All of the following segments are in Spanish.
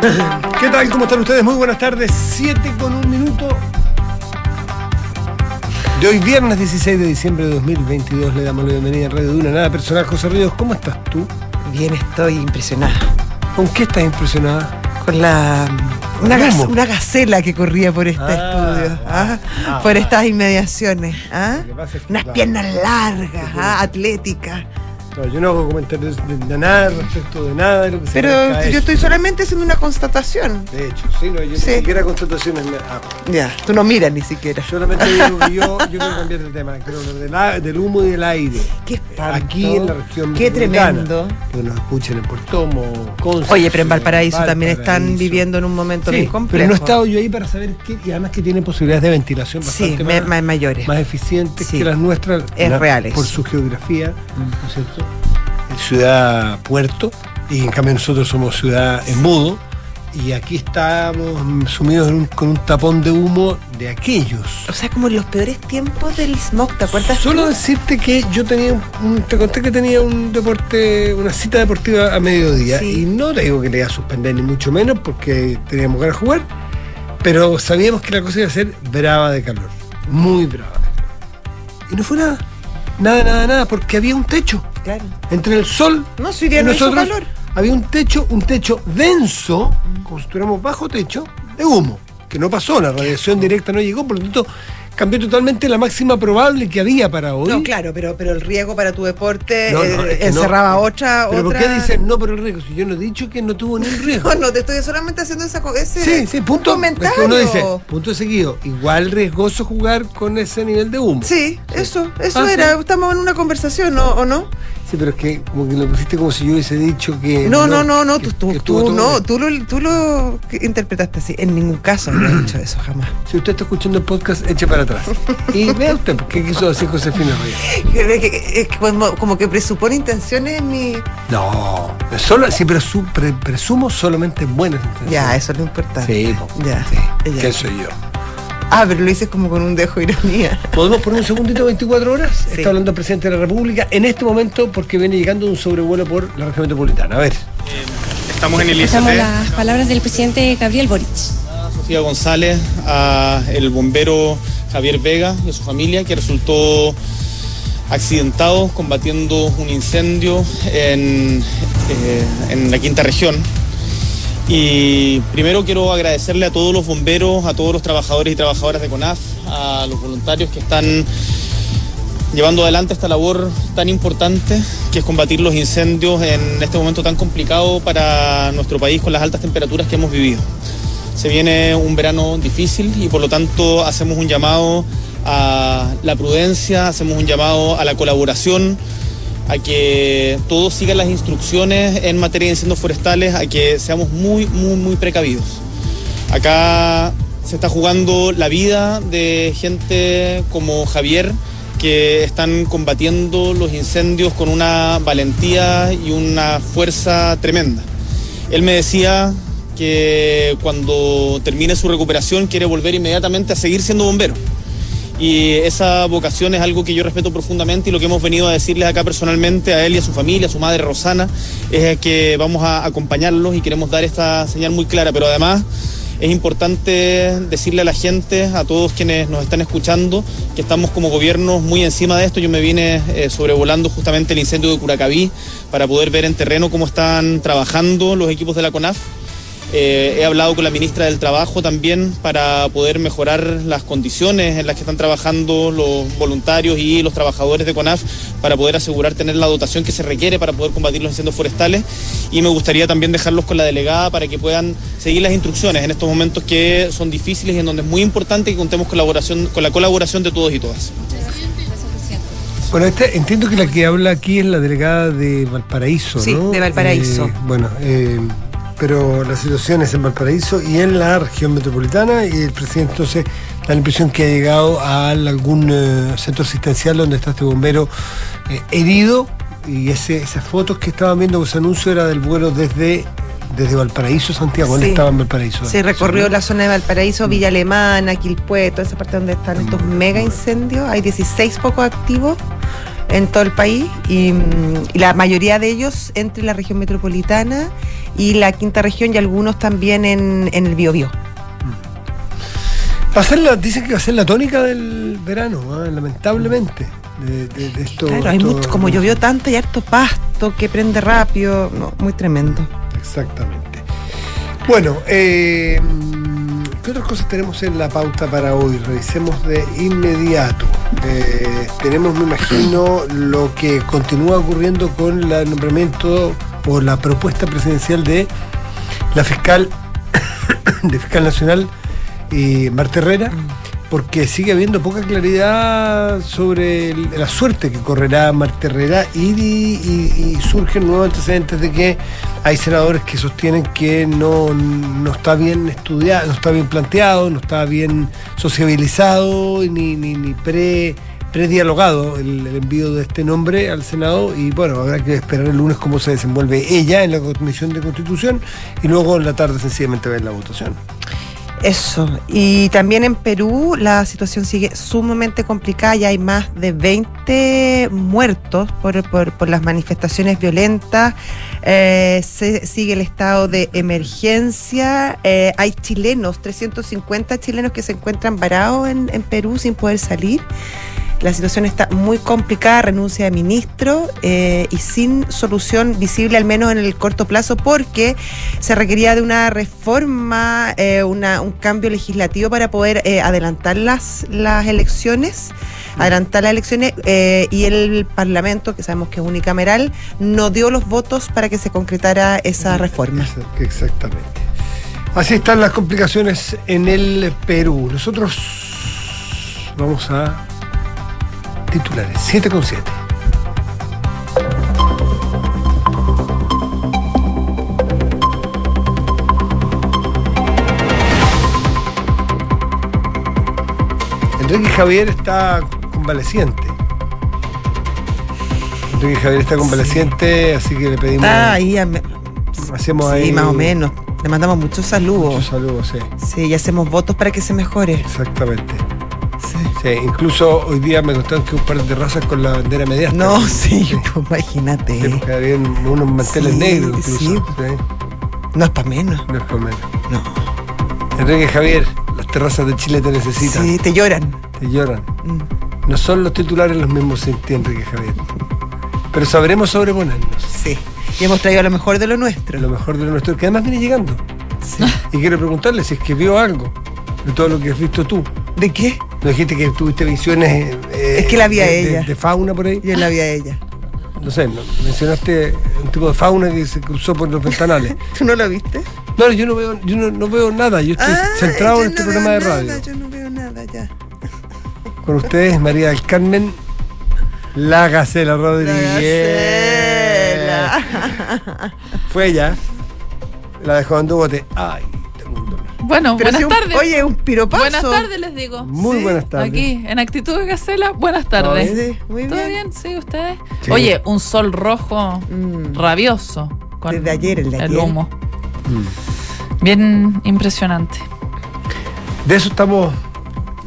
¿Qué tal? ¿Cómo están ustedes? Muy buenas tardes. 7 con un minuto. De hoy, viernes 16 de diciembre de 2022, le damos la bienvenida en Radio Duna. Nada personal, José Ríos, ¿cómo estás tú? Bien, estoy impresionada. ¿Con qué estás impresionada? Con la. Una, gacela que corría por este Ah, estudio, ¿ah? ah, por estas inmediaciones. Unas piernas largas, atléticas. No, yo no hago comentarios de, de nada respecto de nada de lo que Pero yo estoy solamente haciendo una constatación. De hecho, sí, no, yo Sí. ni siquiera constataciones me hago. Ya, tú no miras ni siquiera. Solamente digo que yo, yo quiero cambiar de tema, quiero hablar del, del humo y del aire. Qué Aquí en la región Qué tremendo. Que nos escuchen en Portomo, Concepción, Oye, pero en Valparaíso también están Valparaíso. viviendo en un momento Sí, bien complejo. pero no he estado yo ahí para saber qué, y además que tiene posibilidades de ventilación bastante más, más mayores. más eficientes Sí. que las nuestras. Es reales. Por su geografía, ¿no es cierto? Ciudad puerto, y en cambio nosotros somos ciudad embudo, y aquí estamos mm, sumidos en un- con un tapón de humo de aquellos. O sea, como en los peores tiempos del smog, ¿te acuerdas? Solo tú? decirte que yo tenía un, te conté que tenía un deporte, una cita deportiva a mediodía Sí. y no te digo que le iba a suspender ni mucho menos porque teníamos ganas de jugar, pero sabíamos que la cosa iba a ser brava de calor, muy brava de calor. Y no fue nada, nada, nada, nada, porque había un techo Claro. entre el sol No, si y no hizo nosotros. calor. Había un techo, un techo denso, como si bajo techo, de humo, que no pasó, la radiación directa no llegó, por lo tanto cambió totalmente la máxima probable que había para hoy. No, claro, pero, pero el riesgo para tu deporte No, no, eh, es que no. encerraba otra. Pero ¿por otra... qué dicen no por el riesgo? Si yo no he dicho que no tuvo ni un riesgo. No, no, te estoy solamente haciendo esa, ese Sí, sí, punto. Es comentario. que uno dice, punto seguido, igual riesgoso jugar con ese nivel de humo. Sí, eso, eso Ah, era. sí. Estamos en una conversación, ¿no? ¿o no? Sí, pero es que como que lo pusiste como si yo hubiese dicho que. No, no, no, no, que- tú, tú, que tú no, tú lo, tú lo interpretaste así. En ningún caso había dicho eso, jamás. Si usted está escuchando el podcast, eche para atrás. Y vea usted, ¿qué quiso decir Josefina Reyes? Es que- es que como, como que presupone intenciones en mi. No, solo, sí, pero su- pre- presumo solamente buenas intenciones. Ya, eso es lo importante. Sí, Ya, sí. ya. ¿Qué soy yo? Ah, pero lo dices como con un dejo de ironía. ¿Podemos poner un segundito 24 horas? Sí. Está hablando el presidente de la República en este momento porque viene llegando un sobrevuelo por la región metropolitana. A ver. Estamos en el ICT. Escuchamos las palabras del presidente Gabriel Boric. a Sofía González, a el bombero Javier Vega y a su familia que resultó accidentado combatiendo un incendio en, eh, en la quinta región. Y primero quiero agradecerle a todos los bomberos, a todos los trabajadores y trabajadoras de CONAF, a los voluntarios que están llevando adelante esta labor tan importante que es combatir los incendios en este momento tan complicado para nuestro país con las altas temperaturas que hemos vivido. Se viene un verano difícil y por lo tanto hacemos un llamado a la prudencia, hacemos un llamado a la colaboración, a que todos sigan las instrucciones en materia de incendios forestales, a que seamos muy, muy, muy precavidos. Acá se está jugando la vida de gente como Javier, que están combatiendo los incendios con una valentía y una fuerza tremenda. Él me decía que cuando termine su recuperación quiere volver inmediatamente a seguir siendo bombero. Y esa vocación es algo que yo respeto profundamente y lo que hemos venido a decirles acá personalmente a él y a su familia, a su madre Rosana, es que vamos a acompañarlos y queremos dar esta señal muy clara, pero además es importante decirle a la gente, a todos quienes nos están escuchando, que estamos como gobierno muy encima de esto. Yo me vine eh, sobrevolando justamente el incendio de Curacaví para poder ver en terreno cómo están trabajando los equipos de la CONAF. Eh, he hablado con la ministra del Trabajo también para poder mejorar las condiciones en las que están trabajando los voluntarios y los trabajadores de CONAF para poder asegurar tener la dotación que se requiere para poder combatir los incendios forestales. Y me gustaría también dejarlos con la delegada para que puedan seguir las instrucciones en estos momentos que son difíciles y en donde es muy importante que contemos colaboración, con la colaboración de todos y todas. Bueno, este, entiendo que la que habla aquí es la delegada de Valparaíso, Sí, ¿no? de Valparaíso. Eh, bueno, eh, pero la situación es en Valparaíso y en la región metropolitana y el presidente entonces da la impresión que ha llegado a algún eh, centro asistencial donde está este bombero eh, herido y ese, esas fotos que estaban viendo ese anuncio era del vuelo desde, desde Valparaíso Santiago, Sí. estaba en Valparaíso. Se recorrió la zona de Valparaíso, Villa Alemana, Quilpué, toda esa parte donde están estos mega incendios. Hay 16 pocos activos. En todo el país y, mm, y la mayoría de ellos entre la región metropolitana y la quinta región y algunos también en, en el Biobío. Va a ser la- dicen que va a ser la tónica del verano, ¿ah? lamentablemente. De, de- de esto, Claro, hay esto- mucho, como llovió tanto y harto pasto que prende rápido, no, muy tremendo. Exactamente. Bueno, eh, ¿qué otras cosas tenemos en la pauta para hoy? Revisemos de inmediato. Eh, tenemos, me imagino, lo que continúa ocurriendo con el nombramiento o la propuesta presidencial de la fiscal, de fiscal nacional, eh, Marta Herrera, porque sigue habiendo poca claridad sobre la suerte que correrá Marta Herrera y, y- y surgen nuevos antecedentes de que hay senadores que sostienen que no, no está bien estudiado, no está bien planteado, no está bien sociabilizado ni, ni, ni pre predialogado el, el envío de este nombre al Senado y bueno, habrá que esperar el lunes cómo se desenvuelve ella en la Comisión de Constitución y luego en la tarde sencillamente ver la votación. Eso. Y también en Perú la situación sigue sumamente complicada. Ya hay más de 20 muertos por, por- las manifestaciones violentas. Eh, se, sigue el estado de emergencia. Eh, hay chilenos, 350 chilenos que se encuentran varados en, en Perú sin poder salir. La situación está muy complicada, renuncia de ministro eh, y sin solución visible, al menos en el corto plazo, porque se requería de una reforma, eh, una- un cambio legislativo para poder eh, adelantar las, las elecciones, adelantar las elecciones y el Parlamento, que sabemos que es unicameral, no dio los votos para que se concretara esa reforma. Exact- Exactamente. Así están las complicaciones en el Perú. Nosotros vamos a titulares 7 con 7. Enrique Javier está convaleciente. Enrique Javier está convaleciente, así que le pedimos. Está ahí, a me- Hacemos sí, ahí más o menos. Le mandamos muchos saludos. Muchos saludos, sí. Sí, y hacemos votos para que se mejore. Exactamente. Sí. Incluso hoy día me contaron que un par de terrazas con la bandera mediasta. No, sí, Sí. pues imagínate. Sí, porque habían unos manteles Sí, negros incluso. sí. No es para menos. no es por menos. No. Enrique Javier, las terrazas de Chile te necesitan. Sí, te lloran. Te lloran. Mm, No son los titulares los mismos sin ti, Enrique Javier. Pero sabremos sobreponernos. Sí. Y hemos traído lo mejor de lo nuestro. Lo mejor de lo nuestro, que además viene llegando. Sí. Y quiero preguntarle si es que vio algo de todo lo que has visto tú. ¿De qué? ¿No dijiste que tuviste visiones eh, Es que la vi a de, de- ella. de fauna por ahí? Yo la vi a ella. No sé, no- mencionaste un tipo de fauna que se cruzó por los ventanales. ¿Tú no lo viste? No, yo no veo, yo no, no veo nada, yo estoy centrado yo en este programa de radio. nada, yo no veo nada ya. Con ustedes, María del Carmen, la Gacela Rodríguez. Gacela. Fue ella, la dejó en bote. Ay. Bueno, Pero buenas si tardes. Oye, un piropazo. buenas tardes les digo. Muy Sí, buenas tardes. Aquí, en Actitud de Gacela, buenas ¿Todo tardes. Sí, muy ¿Todo bien. bien? Sí, ustedes. Sí. Oye, un sol rojo Mm. rabioso. Con Desde ayer, el de el ayer. humo. Bien impresionante. De eso estamos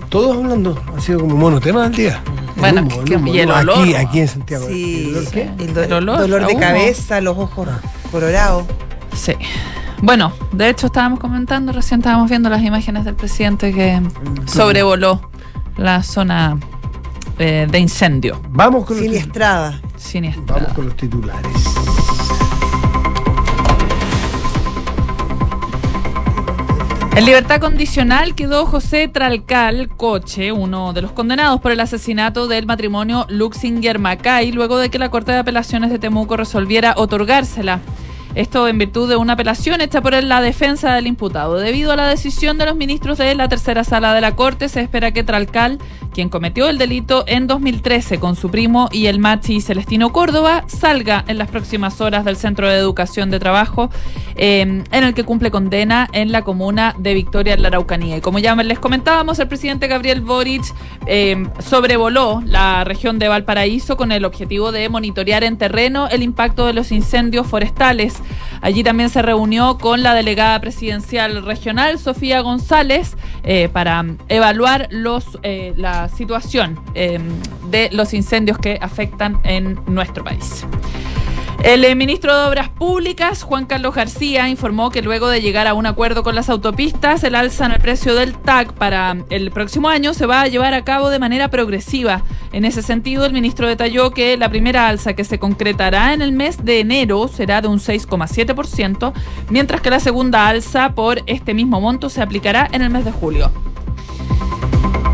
todos hablando. Ha sido como monotema del día. El Bueno, humo, que- y el olor. Aquí, aquí en Santiago. Sí, ¿El olor qué? el, do- El olor dolor de humo. cabeza, los ojos colorados. Sí. Bueno, de hecho estábamos comentando, recién estábamos viendo las imágenes del presidente que sobrevoló la zona eh, de incendio Vamos con los tit- Siniestrada. siniestra. Vamos con los titulares. En libertad condicional quedó José Tralcal Coche, uno de los condenados por el asesinato del matrimonio Luxinger Macay, luego de que la Corte de Apelaciones de Temuco resolviera otorgársela. Esto en virtud de una apelación hecha por la defensa del imputado. Debido a la decisión de los ministros de la tercera sala de la Corte, se espera que Tralcal, quien cometió el delito en 2013 con su primo y el machi Celestino Córdoba, salga en las próximas horas del Centro de Educación de Trabajo, eh, en el que cumple condena en la comuna de Victoria, en la Araucanía. Y como ya les comentábamos, el presidente Gabriel Boric eh, sobrevoló la región de Valparaíso con el objetivo de monitorear en terreno el impacto de los incendios forestales. Allí también se reunió con la delegada presidencial regional, Sofía González, eh, para evaluar los, eh, la situación eh, de los incendios que afectan en nuestro país. El eh, ministro de Obras Públicas, Juan Carlos García, informó que luego de llegar a un acuerdo con las autopistas, el alza en el precio del TAC para el próximo año se va a llevar a cabo de manera progresiva. En ese sentido, el ministro detalló que la primera alza que se concretará en el mes de enero será de un 6,7%, mientras que la segunda alza por este mismo monto se aplicará en el mes de julio.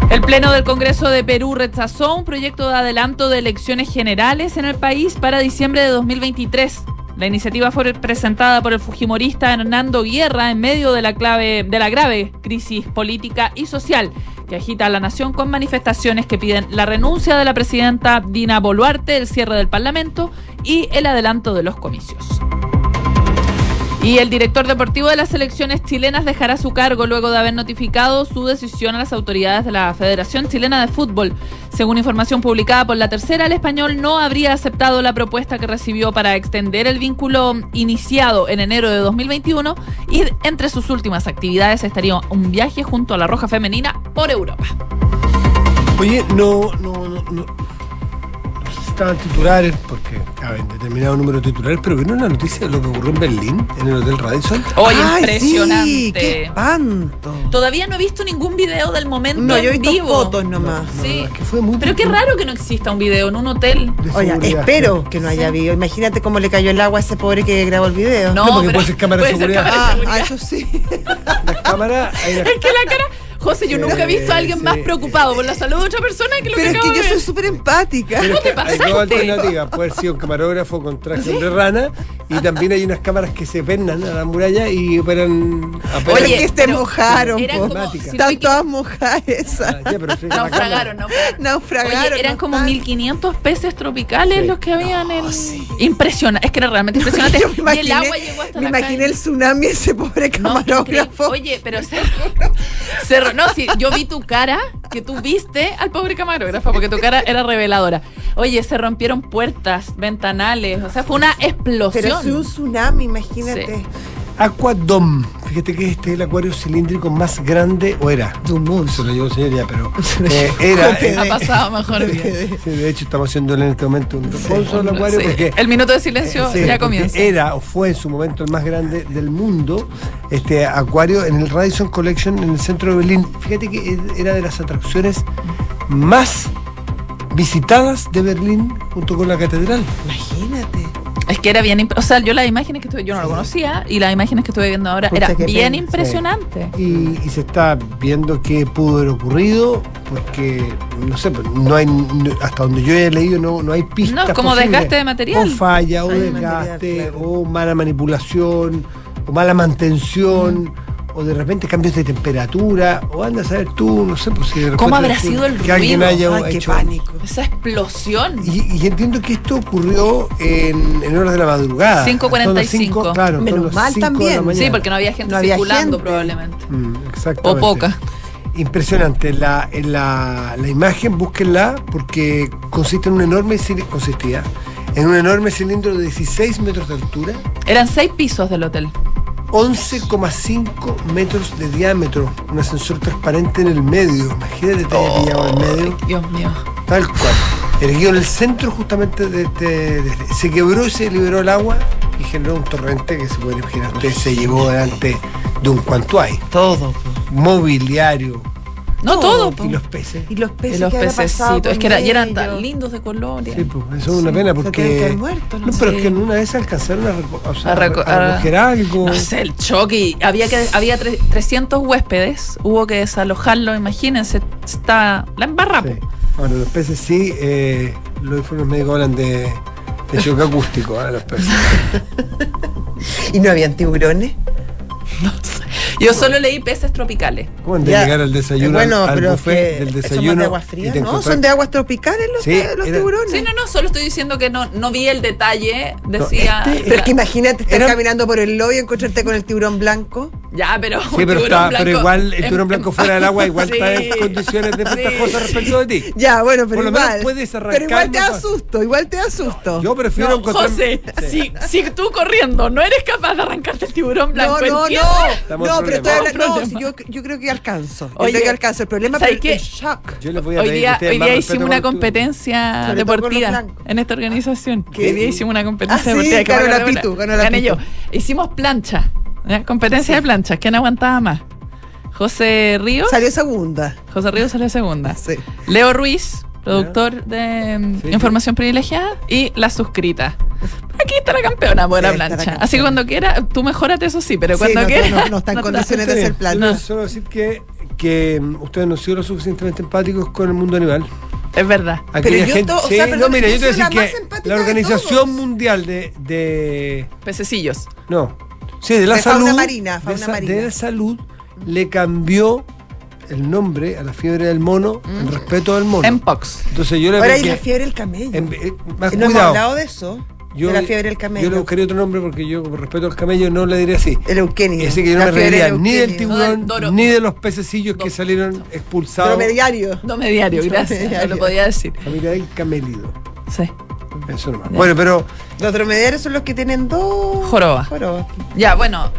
El Pleno del Congreso de Perú rechazó un proyecto de adelanto de elecciones generales en el país para diciembre de 2023. La iniciativa fue presentada por el fujimorista Hernando Guerra en medio de la, clave, de la grave crisis política y social que agita a la nación con manifestaciones que piden la renuncia de la presidenta Dina Boluarte, el cierre del Parlamento y el adelanto de los comicios. Y el director deportivo de las selecciones chilenas dejará su cargo luego de haber notificado su decisión a las autoridades de la Federación Chilena de Fútbol. Según información publicada por la tercera, el español no habría aceptado la propuesta que recibió para extender el vínculo iniciado en enero de 2021 y entre sus últimas actividades estaría un viaje junto a la Roja Femenina por Europa. Oye, no, no, no, no. Estaban titulares, porque caben determinado número de titulares, pero vino una noticia de lo que ocurrió en Berlín, en el Hotel Radisson. Oye, Ay, impresionante. Sí, qué espanto. Todavía no he visto ningún video del momento No, yo he en visto vivo. fotos nomás. No, Sí. no, es que fue muy Pero qué raro que no exista un video en un hotel. Oye, espero que no haya Sí. video. Imagínate cómo le cayó el agua a ese pobre que grabó el video. No, No, porque pero puede ser cámara de ser seguridad. cámara de Ah, seguridad. ah, eso sí. Las cámaras, hay una- Es que la cara. José, yo Sí, nunca he visto a alguien sí. más preocupado por la salud de otra persona que lo Pero que es que acabo yo soy súper empática. Pero es te que hay pasaste? dos alternativas. Puede haber sido un camarógrafo con traje de rana y también hay unas cámaras que se pernan a la muralla y operan. Oye, Oye, que se mojaron, eran como- si no Están todas mojadas esas. Ah, ya, pero Naufragaron, cámara. naufragaron. Oye, eran no como están. 1500 peces tropicales Sí. los que habían en. Impresionante. Es que era realmente impresionante. Yo me y el imaginé, agua llegó hasta me la imaginé calle. el tsunami ese pobre No, camarógrafo. Oye, pero Cerro, No, si yo vi tu cara, que tú viste al pobre camarógrafo, porque tu cara era reveladora. Oye, se rompieron puertas, ventanales, o sea, fue una explosión. Pero es un tsunami, imagínate. Sí. Aquadom. Fíjate que este es el acuario cilíndrico más grande, o era. Du mundo. Se lo llevó señor ya, pero eh, era. Ha pasado mejor bien. sí, de hecho, estamos haciéndole en este momento un responso al acuario Sí. porque El minuto de silencio Eh, sí, ya comienza. Era o fue en su momento el más grande del mundo, este acuario en el Radisson Collection en el centro de Berlín. Fíjate que era de las atracciones más visitadas de Berlín junto con la catedral. Imagínate. Es que era bien, o sea, yo las imágenes que estuve, yo no lo conocía y las imágenes que estuve viendo ahora Pucha, era bien pena. impresionante. Y, y se está viendo qué pudo haber ocurrido, porque no sé, pues, no hay no- hasta donde yo he leído no, no hay pistas. No, como posibles. desgaste de material. O falla, o desgaste, material, claro. o mala manipulación, o mala mantención. O de repente cambios de temperatura, o anda a saber tú, no sé, pues si de ¿Cómo habrá sido el que alguien ruido? haya Ay, qué hecho- pánico. Esa explosión. Y, y entiendo que esto ocurrió en, en horas de la madrugada. 5:45. Son las cinco, claro, Menos mal también. Sí, porque no había gente No había circulando gente. probablemente. Mm, O exactamente. poca. Impresionante. La, la, la imagen, búsquenla, porque consiste en un enorme consistía en un enorme cilindro de 16 metros de altura, Eran seis pisos del hotel. 11,5 metros de diámetro, un ascensor transparente en el medio. Imagínate te haya pillado en el medio, Dios mío. tal cual. Erguido en el centro justamente de, de- de- se quebró y se liberó el agua y generó un torrente que se puede imaginar usted se llevó delante de un cuanto hay. Todo. Mobiliario No todo. y los peces. Y los peces. Y los ¿qué habrá pasado pececitos. Es que era- y eran tan lindos de colores. Sí, pues, eso es una pena porque. muerto, ¿no? No, pero es que en una vez alcanzaron a, o sea, A reco- a recoger algo. No sé, el choque. y Había, que, había tre- 300 huéspedes. Hubo que desalojarlo. Imagínense. Está la embarra. Sí. Bueno, los peces sí, eh, los informes médicos hablan de, de choque acústico, ¿eh? los peces. ¿Y no habían tiburones? Yo solo leí peces tropicales. ¿Cómo han de llegar al desayuno? Eh, bueno, al, al pero buffet que del son más desayuno? de agua y fría, te ¿no? Son de aguas tropicales los, Sí, los era- tiburones. Sí, no, no, solo estoy diciendo que no, no vi el detalle. Decía. este- Pero es que imagínate estar caminando por el lobby y encontrarte con el tiburón blanco. Ya, pero. Sí, pero, está, blanco pero igual el tiburón blanco fuera del agua igual Sí. está en condiciones desventajosas respecto de ti. Ya, bueno, pero Por lo menos puedes pero arrancar igual te más da fácil. susto, igual te da susto. Yo prefiero No, encontrar. José, si, si tú corriendo no eres capaz de arrancarte el tiburón blanco. no, no, no. No, pero estoy hablando. No, si yo, yo creo que alcanzo. Yo Oye, creo que alcanzo. El problema ¿sabes es qué? el shock. Yo les voy a Hoy que día, hoy día hicimos una competencia deportiva en esta organización. ¿Qué? Hoy día hicimos una competencia Ah, sí, deportiva. que ganó la Pitu, ganó la Gané yo. Hicimos plancha. ¿ya? Competencia de planchas. ¿Quién aguantaba más? José Ríos. Salió segunda. José Ríos salió segunda. Sí. Leo Ruiz, productor de mm, Sí. Información Privilegiada, y la suscrita. Aquí está la campeona, buena Sí, plancha. Así que cuando quiera, tú mejórate, eso sí, pero Sí, cuando no, quiera. no, no está en condiciones de Está hacer bien. plan. Yo quiero solo decir que, que mm, ustedes no han sido lo suficientemente empáticos con el mundo animal. Es verdad. Aquella yo gente, to- o sí, sea, no, perdón, mira, yo te voy a soy decir la más que la de Organización. Mundial de, de Pececillos. no, sí, de la De salud, fauna marina, de, fauna sa- marina. de la salud le cambió el nombre a la fiebre del mono en respeto del mono. Mpox. Entonces yo le Ahora hay la fiebre del camello. en- eh, más Y no hemos hablado de eso. de la fiebre del Yo camello. le buscaría otro nombre porque yo, por respeto al camello, no le diré así. el euquenio. Ese que yo no me reiría ni del tiburón, No, del ni de los pececillos que salieron expulsados. Dromediario. No me diario, gracias. No Dromediario. lo podía decir. Familia del camélido. Sí. Eso nomás. Bueno, pero Los dromedarios son los que tienen dos Joroba. jorobas. Ya, bueno.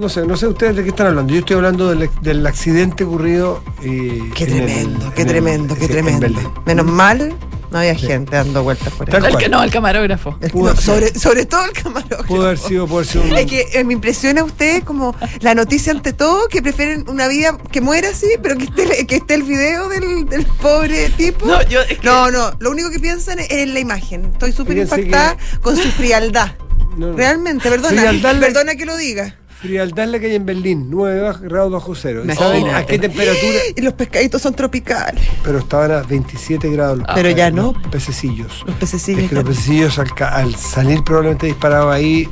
No sé, no sé ustedes de qué están hablando. Yo estoy hablando del, del accidente ocurrido. eh, Qué el- tremendo, qué el- tremendo, qué tremendo. Menos mal, no había Sí. gente dando vueltas por ahí. El no, el camarógrafo. No, sobre, sobre todo el camarógrafo. Pudo haber sido, pudo haber sido un- Es que eh, me impresiona a usted como la noticia ante todo, que prefieren una vida que muera así, pero que esté, que esté el video del, del pobre tipo. No, yo es que- no, no, lo único que piensan es en la imagen. Estoy súper impactada con su frialdad. no, no. Realmente, perdona. Frialdad Perdona que lo diga. Frialdad la que hay en Berlín, 9 baj- grados bajo cero. ¿Y Imagínate. saben a qué temperatura? Y los pescaditos son tropicales. Pero estaban a 27 grados los Pero ya no. los pececillos. Los pececillos. Es que los pececillos al, salir probablemente disparados ahí.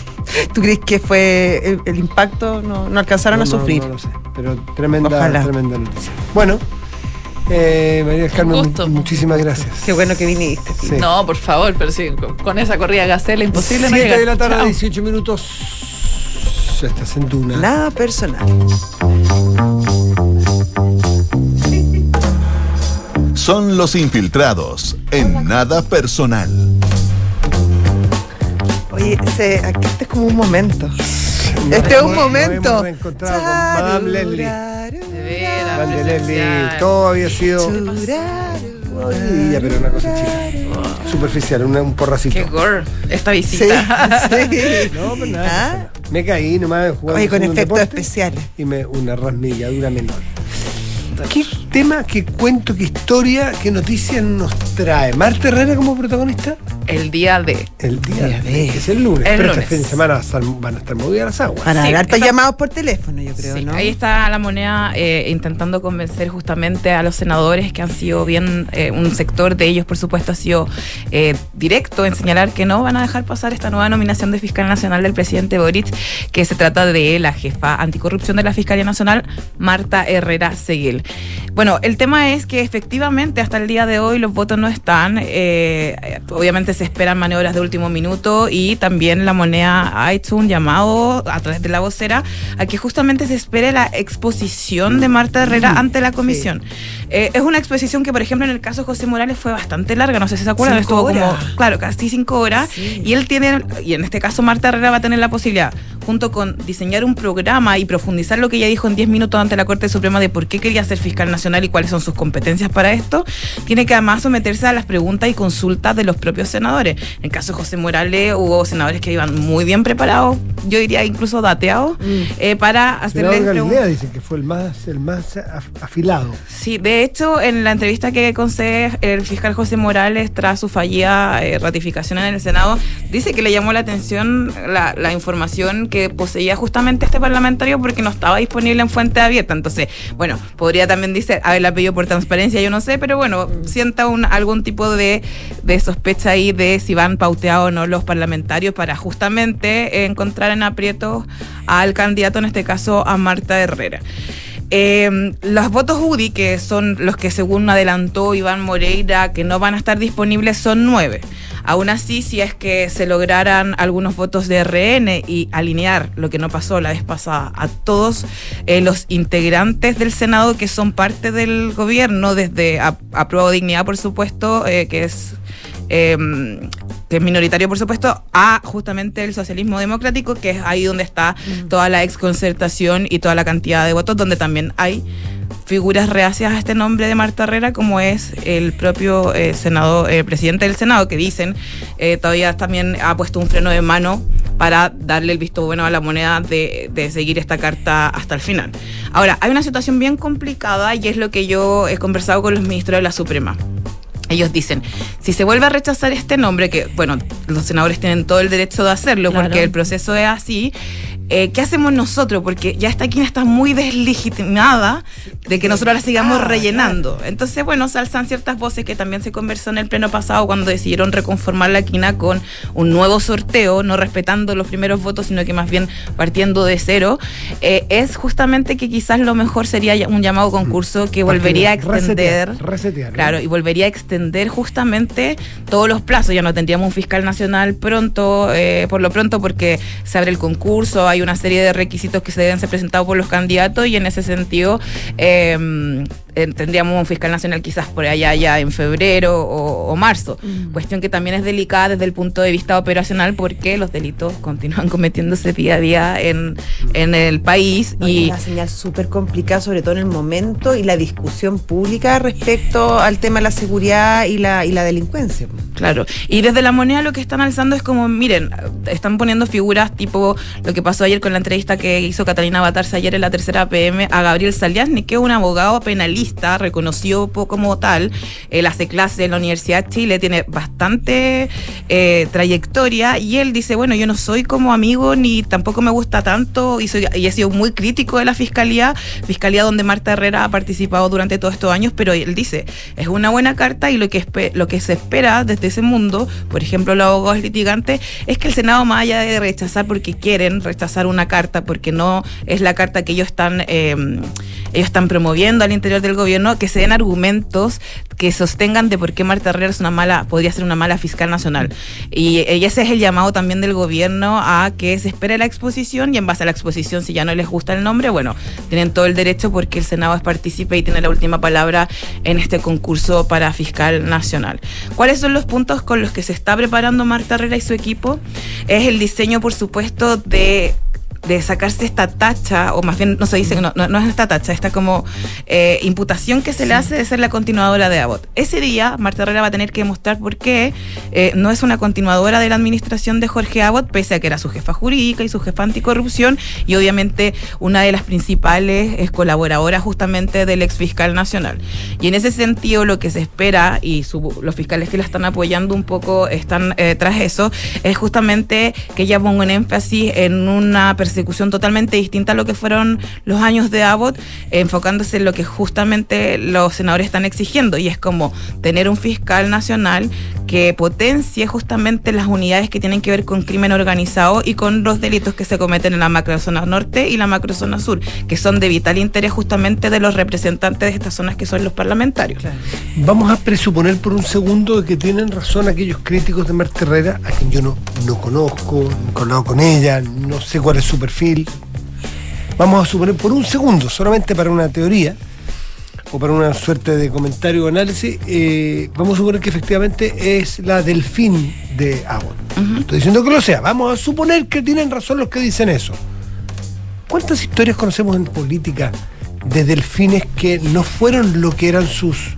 ¿Tú crees que fue el, el impacto? No, no alcanzaron no, a sufrir. No, lo sé, pero tremenda, Ojalá. tremenda noticia. Bueno, eh, María del Carmen, gusto. muchísimas gracias. Qué bueno que viniste. Sí. No, por favor, pero sí, con- con esa corrida gacela imposible no 7 llegar. de la tarde, Chao. 18 minutos. Estás en Duna. Nada personal. Son los infiltrados en nada personal. Oye, se, aquí este es como un momento. Este es un momento. Nos hemos con Madame Leslie. De. Leslie. Todo había sido. Ay, ya, pero una cosa chica. Superficial, una- un porracito. Qué gore esta Sí, visita. sí. No, pero nada. ¿Ah? Me caí nomás jugando Oye, con efectos especiales. Y me, una rasmilladura menor. ¿Qué tema, qué cuento, qué historia, qué noticias nos trae? ¿Marta Herrera como protagonista? El día de. El día Día de, es el lunes. El pero lunes. este fin de semana van a estar movidas las aguas. Para Sí, dar hartos llamados por teléfono, yo creo, Sí, ¿no? Ahí está la moneda eh, intentando convencer justamente a los senadores que han sido bien, eh, un sector de ellos por supuesto ha sido eh, directo en señalar que no van a dejar pasar esta nueva nominación de fiscal nacional del presidente Boric, que se trata de la jefa anticorrupción de la Fiscalía Nacional, Marta Herrera Seguel. Bueno, el tema es que efectivamente hasta el día de hoy los votos no están, eh, obviamente se esperan maniobras de último minuto y también la moneda ha hecho un llamado a través de la vocera a que justamente se espere la exposición de Marta Herrera ante la comisión. Eh, es una exposición que, por ejemplo, en el caso de José Morales fue bastante larga, no sé si se acuerdan, estuvo como, claro, casi cinco horas, Sí. y él tiene, y en este caso Marta Herrera va a tener la posibilidad, junto con diseñar un programa y profundizar lo que ella dijo en 10 minutos ante la Corte Suprema de por qué quería ser fiscal nacional y cuáles son sus competencias para esto, tiene que además someterse a las preguntas y consultas de los propios senadores. En el caso de José Morales hubo senadores que iban muy bien preparados, yo diría incluso dateados, eh, para hacerle. Galilea dicen que fue el más, el más af- afilado. Sí, de hecho, en la entrevista que concede el fiscal José Morales tras su fallida eh, ratificación en el Senado, dice que le llamó la atención la, la información que poseía justamente este parlamentario porque no estaba disponible en fuente abierta. Entonces, bueno, podría también decir, haberla pedido por transparencia, yo no sé, pero bueno, sienta un, algún tipo de, de sospecha ahí de si van pauteados o no los parlamentarios para justamente encontrar en aprietos al candidato, en este caso a Marta Herrera. Eh, los votos UDI, que son los que según adelantó Iván Moreira, que no van a estar disponibles, son nueve. Aún así, si es que se lograran algunos votos de RN y alinear lo que no pasó la vez pasada a todos eh, los integrantes del Senado que son parte del gobierno, desde a, a Prueba de Dignidad, por supuesto, eh, que es eh, que es minoritario por supuesto, a justamente el socialismo democrático, que es ahí donde está toda la exconcertación y toda la cantidad de votos, donde también hay figuras reacias a este nombre de Marta Herrera, como es el propio eh, senado, eh, presidente del Senado, que dicen eh, todavía también ha puesto un freno de mano para darle el visto bueno a la moneda de, de seguir esta carta hasta el final. Ahora, hay una situación bien complicada y es lo que yo he conversado con los ministros de la Suprema. Ellos dicen, si se vuelve a rechazar este nombre, que bueno, los senadores tienen todo el derecho de hacerlo Claro. porque el proceso es así, eh, ¿qué hacemos nosotros? Porque ya esta quina está muy deslegitimada de que nosotros la sigamos Ah, rellenando. Entonces, bueno, se alzan ciertas voces que también se conversó en el pleno pasado cuando decidieron reconformar la quina con un nuevo sorteo, no respetando los primeros votos, sino que más bien partiendo de cero. Eh, es justamente que quizás lo mejor sería un llamado concurso que volvería a extender. Resetear. Claro, y volvería a extender justamente todos los plazos. Ya no tendríamos un fiscal nacional pronto, eh, por lo pronto, porque se abre el concurso, hay una serie de requisitos que se deben ser presentados por los candidatos y en ese sentido eh, tendríamos un fiscal nacional quizás por allá ya en febrero o, o marzo. Cuestión que también es delicada desde el punto de vista operacional porque los delitos continúan cometiéndose día a día en, en el país No, y es una señal súper complicada, sobre todo en el momento y la discusión pública respecto al tema de la seguridad y la, y la delincuencia. Claro, y desde la moneda lo que están alzando es como, miren, están poniendo figuras tipo lo que pasó ayer con la entrevista que hizo Catalina Batarse ayer en la tercera PM a Gabriel Saliasni, que es un abogado penalista reconocido po- como tal. Él hace clase en la Universidad de Chile, tiene bastante eh, trayectoria y él dice, bueno, yo no soy como amigo ni tampoco me gusta tanto y, soy, he sido muy crítico de la fiscalía, fiscalía donde Marta Herrera ha participado durante todos estos años, pero él dice, es una buena carta y lo que, lo que se espera desde ese mundo, por ejemplo, los abogados litigantes, es que el Senado, más allá de rechazar porque quieren rechazar una carta, porque no es la carta que ellos están, eh, ellos están promoviendo al interior del gobierno, que se den argumentos que sostengan de por qué Marta Herrera es una mala, podría ser una mala fiscal nacional. Y, y ese es el llamado también del gobierno a que se espere la exposición y en base a la exposición, si ya no les gusta el nombre, bueno, tienen todo el derecho porque el Senado es partícipe y tiene la última palabra en este concurso para fiscal nacional. ¿Cuáles son los puntos con los que se está preparando Marta Herrera y su equipo? Es el diseño, por supuesto, de de sacarse esta tacha, o más bien no se dice, no, no, no es esta tacha, esta como eh, imputación que se le hace de ser la continuadora de Abbott. Ese día, Marta Herrera va a tener que demostrar por qué eh, no es una continuadora de la administración de Jorge Abbott, pese a que era su jefa jurídica y su jefa anticorrupción, y obviamente una de las principales es colaboradora justamente del ex fiscal nacional. Y en ese sentido, lo que se espera, y su- los fiscales que la están apoyando un poco están eh, tras eso, es justamente que ella ponga un énfasis en una persecución totalmente distinta a lo que fueron los años de Abbott, enfocándose en lo que justamente los senadores están exigiendo, y es como tener un fiscal nacional que potencie justamente las unidades que tienen que ver con crimen organizado y con los delitos que se cometen en la macrozona norte y la macrozona sur, que son de vital interés justamente de los representantes de estas zonas que son los parlamentarios. Vamos a presuponer por un segundo que tienen razón aquellos críticos de Marta Herrera, a quien yo no, no conozco, nunca he hablado con ella, no sé cuál es su perfil. Vamos a suponer por un segundo, solamente para una teoría, o para una suerte de comentario o análisis, eh, vamos a suponer que efectivamente es la delfín de Abbott. Estoy diciendo que lo sea, vamos a suponer que tienen razón los que dicen eso. ¿Cuántas historias conocemos en política de delfines que no fueron lo que eran sus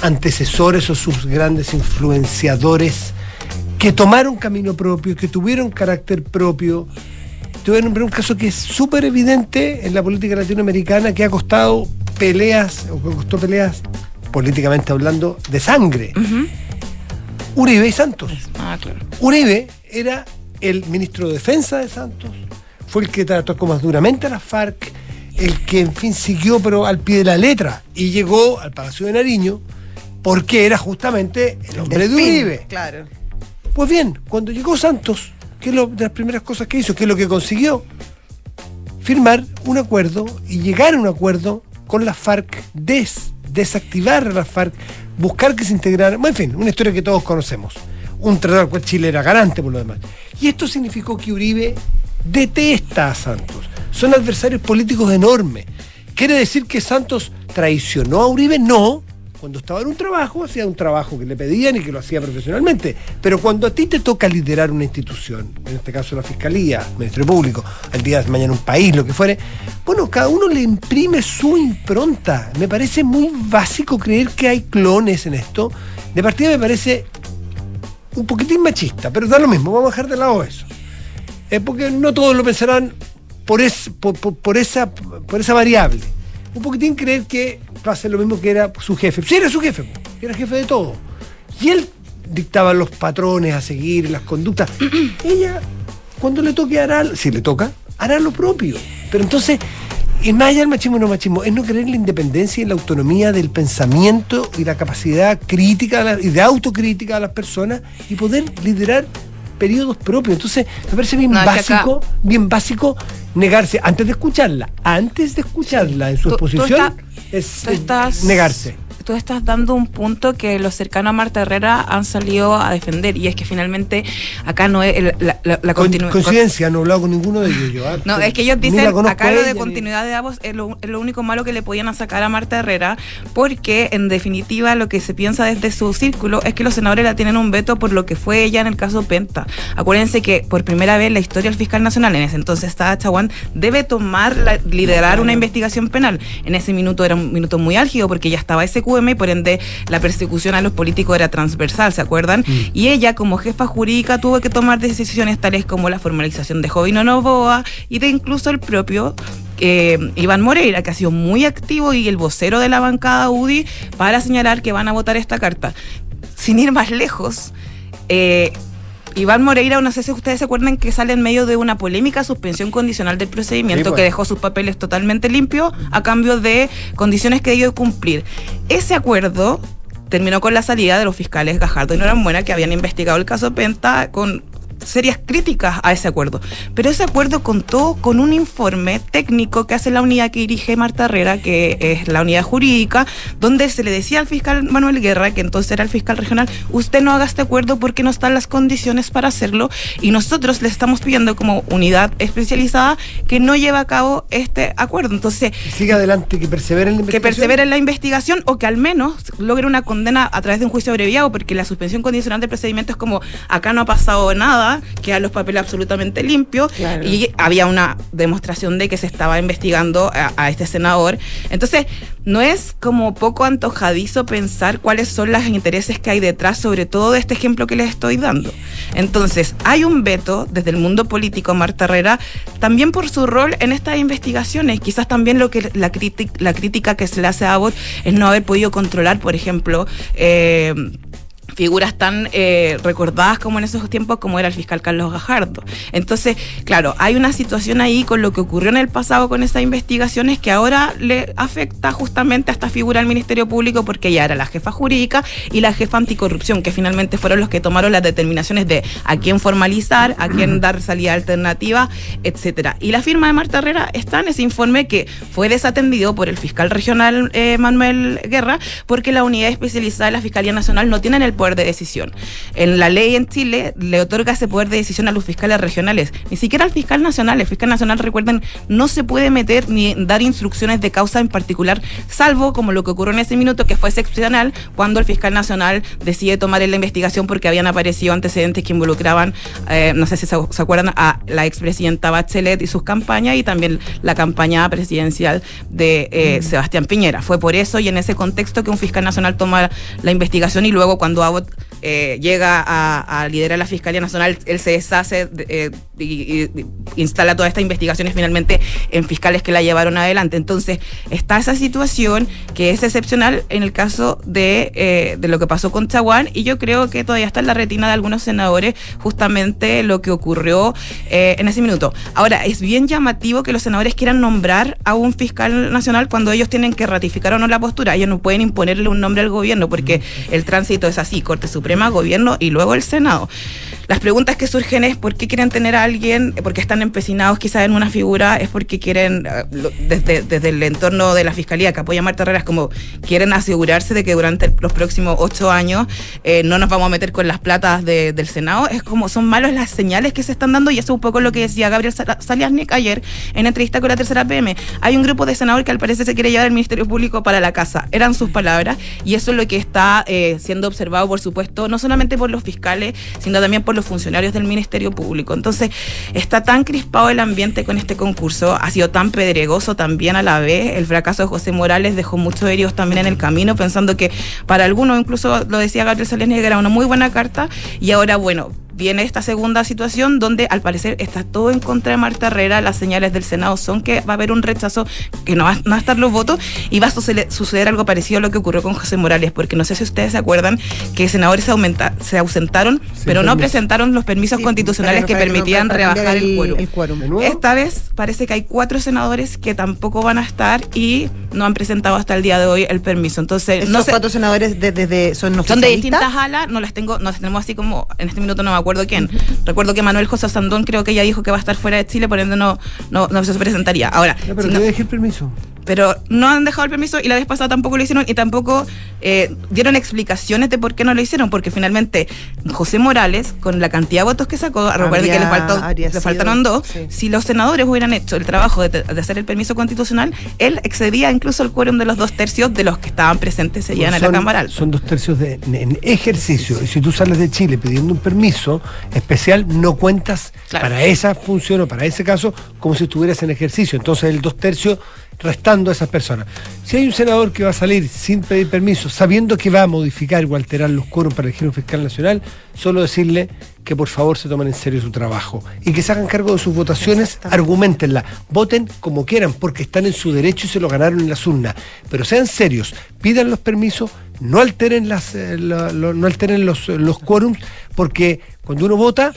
antecesores o sus grandes influenciadores, que tomaron camino propio, que tuvieron carácter propio? Tuvieron un caso que es súper evidente en la política latinoamericana, que ha costado peleas, o que costó peleas, políticamente hablando, de sangre. Uribe y Santos. Ah, claro. Uribe era el ministro de Defensa de Santos, fue el que trató como más duramente a las FARC, el que en fin siguió pero al pie de la letra y llegó al Palacio de Nariño porque era justamente el hombre de Uribe. Claro. Pues bien, cuando llegó Santos, ¿qué es lo de las primeras cosas que hizo? ¿Qué es lo que consiguió? Firmar un acuerdo y llegar a un acuerdo con las FARC, des, desactivar a las FARC, buscar que se integraran, bueno, en fin, una historia que todos conocemos. un tratado al cual Chile era garante por lo demás. Y esto significó que Uribe detesta a Santos. Son adversarios políticos enormes. ¿Quiere decir que Santos traicionó a Uribe? No. Cuando estaba en un trabajo, hacía un trabajo que le pedían y que lo hacía profesionalmente. Pero cuando a ti te toca liderar una institución, en este caso la Fiscalía, el Ministerio Público, al día de mañana un país, lo que fuere, bueno, cada uno le imprime su impronta. Me parece muy básico creer que hay clones en esto. De partida me parece un poquitín machista, pero da lo mismo, vamos a dejar de lado eso. Eh, porque no todos lo pensarán es, por esa variable. Un poquitín creer que va a ser lo mismo que era su jefe. Sí, era su jefe, era jefe de todo. Y él dictaba los patrones a seguir, las conductas. Ella, cuando le toque hará, si le toca, hará lo propio. Pero entonces, y más allá del machismo y no machismo, es no creer en la independencia y la autonomía del pensamiento y la capacidad crítica y de autocrítica de las personas y poder liderar periodos propios. Entonces, me parece bien No, acá- básico, bien básico negarse, antes de escucharla, antes de escucharla en su Tú- tú exposición, es estás- negarse. Tú estás dando un punto que los cercanos a Marta Herrera han salido a defender y es que finalmente acá no es el- la, la, la Con- continu- coincidencia, no he hablado con ninguno de ellos. yo, ah, No, es que ellos dicen, acá lo de continuidad de Davos es lo, es lo único malo que le podían sacar a Marta Herrera, porque en definitiva lo que se piensa desde su círculo es que los senadores la tienen un veto por lo que fue ella en el caso Penta. Acuérdense que por primera vez en la historia el fiscal nacional, en ese entonces estaba Chaguán, debe tomar, la- liderar una investigación penal. En ese minuto era un minuto muy álgido porque ya estaba Y por ende la persecución a los políticos era transversal, ¿se acuerdan? Y ella como jefa jurídica tuvo que tomar decisiones tales como la formalización de Jovino Novoa y de incluso el propio eh, Iván Moreira, que ha sido muy activo y el vocero de la bancada UDI para señalar que van a votar esta carta. Sin ir más lejos, eh, Iván Moreira, no sé si ustedes se acuerdan que sale en medio de una polémica suspensión condicional del procedimiento Sí, pues. que dejó sus papeles totalmente limpios a cambio de condiciones que debió cumplir. Ese acuerdo terminó con la salida de los fiscales Gajardo y Norambuena que habían investigado el caso Penta con serias críticas a ese acuerdo. Pero ese acuerdo contó con un informe técnico que hace la unidad que dirige Marta Herrera, que es la unidad jurídica, donde se le decía al fiscal Manuel Guerra, que entonces era el fiscal regional, usted no haga este acuerdo porque no están las condiciones para hacerlo y nosotros le estamos pidiendo como unidad especializada que no lleve a cabo este acuerdo. Entonces, Siga adelante, que persevere en la que investigación. persevere en la investigación o que al menos logre una condena a través de un juicio abreviado, porque la suspensión condicional del procedimiento es como acá no ha pasado nada, quedan los papeles absolutamente limpios Claro. y había una demostración de que se estaba investigando a, a este senador. Entonces, no es como poco antojadizo pensar cuáles son los intereses que hay detrás, sobre todo de este ejemplo que les estoy dando. Entonces, hay un veto desde el mundo político a Marta Herrera, también por su rol en estas investigaciones. Quizás también lo que la, la crítica que se le hace a Abbott es no haber podido controlar, por ejemplo, eh, figuras tan eh, recordadas como en esos tiempos como era el fiscal Carlos Gajardo. Entonces, claro, hay una situación ahí con lo que ocurrió en el pasado con esas investigaciones que ahora le afecta justamente a esta figura del Ministerio Público porque ella era la jefa jurídica y la jefa anticorrupción, que finalmente fueron los que tomaron las determinaciones de a quién formalizar, a quién dar salida alternativa, etcétera. Y la firma de Marta Herrera está en ese informe que fue desatendido por el fiscal regional eh, Manuel Guerra porque la unidad especializada de la Fiscalía Nacional no tienen el poder de decisión. En la ley en Chile le otorga ese poder de decisión a los fiscales regionales, ni siquiera al fiscal nacional. El fiscal nacional, recuerden, no se puede meter ni dar instrucciones de causa en particular, salvo como lo que ocurrió en ese minuto, que fue excepcional, cuando el fiscal nacional decide tomar en la investigación porque habían aparecido antecedentes que involucraban, eh, no sé si se, se acuerdan, a la expresidenta Bachelet y sus campañas y también la campaña presidencial de eh, Sebastián Piñera. Fue por eso y en ese contexto que un fiscal nacional toma la investigación y luego cuando Abbott eh, llega a, a liderar la Fiscalía Nacional, él se deshace de- eh, y, y- y instala todas estas investigaciones finalmente en fiscales que la llevaron adelante. Entonces, está esa situación que es excepcional en el caso de, eh, de lo que pasó con Chaguán y yo creo que todavía está en la retina de algunos senadores justamente lo que ocurrió eh, en ese minuto. Ahora, es bien llamativo que los senadores quieran nombrar a un fiscal nacional cuando ellos tienen que ratificar o no la postura. Ellos no pueden imponerle un nombre al gobierno porque el tránsito es así, Corte Suprema, Gobierno y luego el Senado. Las preguntas que surgen es por qué quieren tener a alguien, por qué están empecinados quizás en una figura, es porque quieren, eh, desde, desde el entorno de la Fiscalía que apoya a Marta Herrera, es como quieren asegurarse de que durante los próximos ocho años eh, no nos vamos a meter con las platas de- del Senado. Es como son malas las señales que se están dando y eso es un poco lo que decía Gabriel Saliasnik ayer en entrevista con la tercera PM. Hay un grupo de senadores que al parecer se quiere llevar el Ministerio Público para la casa. Eran sus palabras y eso es lo que está eh, siendo observado, por supuesto, no solamente por los fiscales, sino también por los funcionarios del Ministerio Público. Entonces, está tan crispado el ambiente con este concurso, ha sido tan pedregoso también a la vez. El fracaso de José Morales dejó muchos heridos también en el camino, pensando que para algunos, incluso lo decía Gabriel que era una muy buena carta, y ahora, bueno, viene esta segunda situación donde al parecer está todo en contra de Marta Herrera, las señales del Senado son que va a haber un rechazo, que no va, no va a estar los votos y va a suceder, suceder algo parecido a lo que ocurrió con José Morales, porque no sé si ustedes se acuerdan que senadores se, aumenta, se ausentaron, pero no presentaron los permisos Sí, constitucionales que permitían rebajar el, quórum. el. Esta vez parece que hay cuatro senadores que tampoco van a estar y no han presentado hasta el día de hoy el permiso. Entonces, Esos no sé, cuatro senadores de, de- de- son son de distintas alas, no las tengo, no las tenemos así como, en este minuto no me acuerdo quién. Recuerdo que Manuel José Sandón creo que ya dijo que va a estar fuera de Chile, por ende no, no, no se presentaría. Ahora, Ya, pero si no- permiso. Pero no han dejado el permiso y la vez pasada tampoco lo hicieron y tampoco eh, dieron explicaciones de por qué no lo hicieron, porque finalmente José Morales, con la cantidad de votos que sacó, recuerde que le, faltó, le sido- faltaron dos, sí. si los senadores hubieran hecho el trabajo de, de hacer el permiso constitucional, él excedía incluso el quórum de los dos tercios de los que estaban presentes ese día en la Cámara Alta. Son dos tercios de, en, en ejercicio. Y si tú sales de Chile pidiendo un permiso especial, no cuentas Claro. para esa función o para ese caso como si estuvieras en ejercicio. Entonces el dos tercios restando a esas personas. Si hay un senador que va a salir sin pedir permiso, sabiendo que va a modificar o alterar los quórum para elegir un fiscal nacional, solo decirle que por favor se tomen en serio su trabajo y que se hagan cargo de sus votaciones, argumentenla, voten como quieran, porque están en su derecho y se lo ganaron en las urnas. Pero sean serios, pidan los permisos, no alteren las eh, la- lo- no alteren los, los quórums, porque cuando uno vota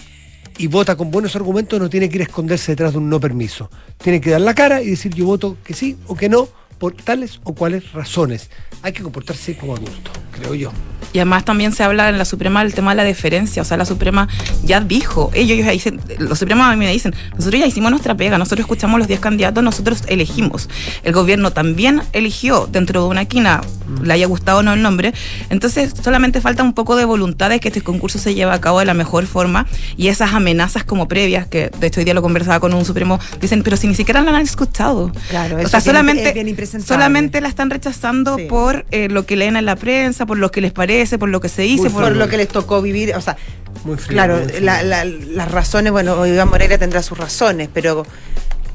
y vota con buenos argumentos, no tiene que ir a esconderse detrás de un no permiso. Tiene que dar la cara y decir yo voto que sí o que no por tales o cuales razones. Hay que comportarse como adulto, creo yo. Y además también se habla en la Suprema del tema de la deferencia. O sea, la Suprema ya dijo, ellos ya dicen, los Supremos a mí me dicen, nosotros ya hicimos nuestra pega, nosotros escuchamos los 10 candidatos, nosotros elegimos. El gobierno también eligió dentro de una quina, le haya gustado o no el nombre. Entonces, solamente falta un poco de voluntad de que este concurso se lleve a cabo de la mejor forma. Y esas amenazas como previas, que de hecho hoy día lo conversaba con un Supremo, dicen, pero si ni siquiera la han escuchado. Claro, o sea, solamente, es bien. Solamente la están rechazando Sí. por eh, lo que leen en la prensa, por lo que les parece, por lo que se dice, por por lo que les tocó vivir, o sea, Muy frío, claro, muy frío. la- la- las razones, bueno, Iván Moreira tendrá sus razones, pero,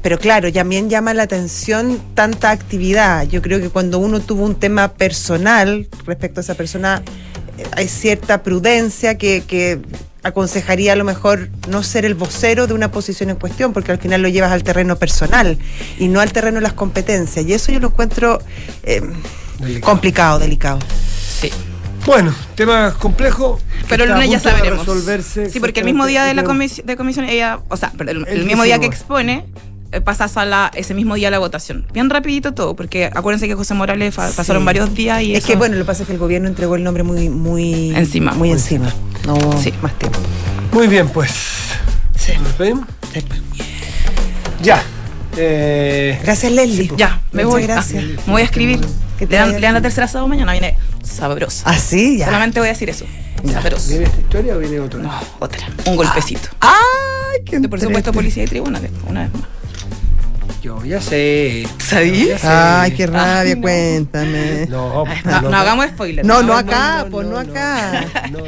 pero claro, también llama la atención tanta actividad. Yo creo que cuando uno tuvo un tema personal respecto a esa persona, eh, hay cierta prudencia que, que aconsejaría a lo mejor no ser el vocero de una posición en cuestión, porque al final lo llevas al terreno personal y no al terreno de las competencias. Y eso yo lo encuentro eh, Delicado. complicado, delicado. Sí. Bueno, tema complejo. Pero el lunes ya sabremos. resolverse Sí, porque el mismo día de la comisión, de comisión ella, o sea, perdón, el, El mismo día que 19. expone, eh, pasa a sala ese mismo día la votación. Bien rapidito todo, porque acuérdense que José Morales pasaron Sí. varios días y Es eso- que bueno, lo que pasa es que el gobierno entregó el nombre muy, muy Encima. Muy encima. No hubo Sí. más tiempo. Muy bien, pues. ¿Nos despedimos? Ya. Eh, Gracias, Leslie. Ya, me Muchas voy. Gracias. Ah, me voy a escribir. Que te Lean, vaya lean la tercera sábado mañana, viene sabroso. Ah, sí, ya. Solamente voy a decir eso. Sabroso. ¿Viene esta historia o viene otra? No, otra. Un golpecito. Ay, qué Por supuesto, policía y tribunales, una vez más. Yo ya sé. ¿Sabí? Ya sé. Ay, qué rabia, Ay, no. cuéntame. No, Ay, no, no hagamos spoiler. No, no no acá, pues no acá. No.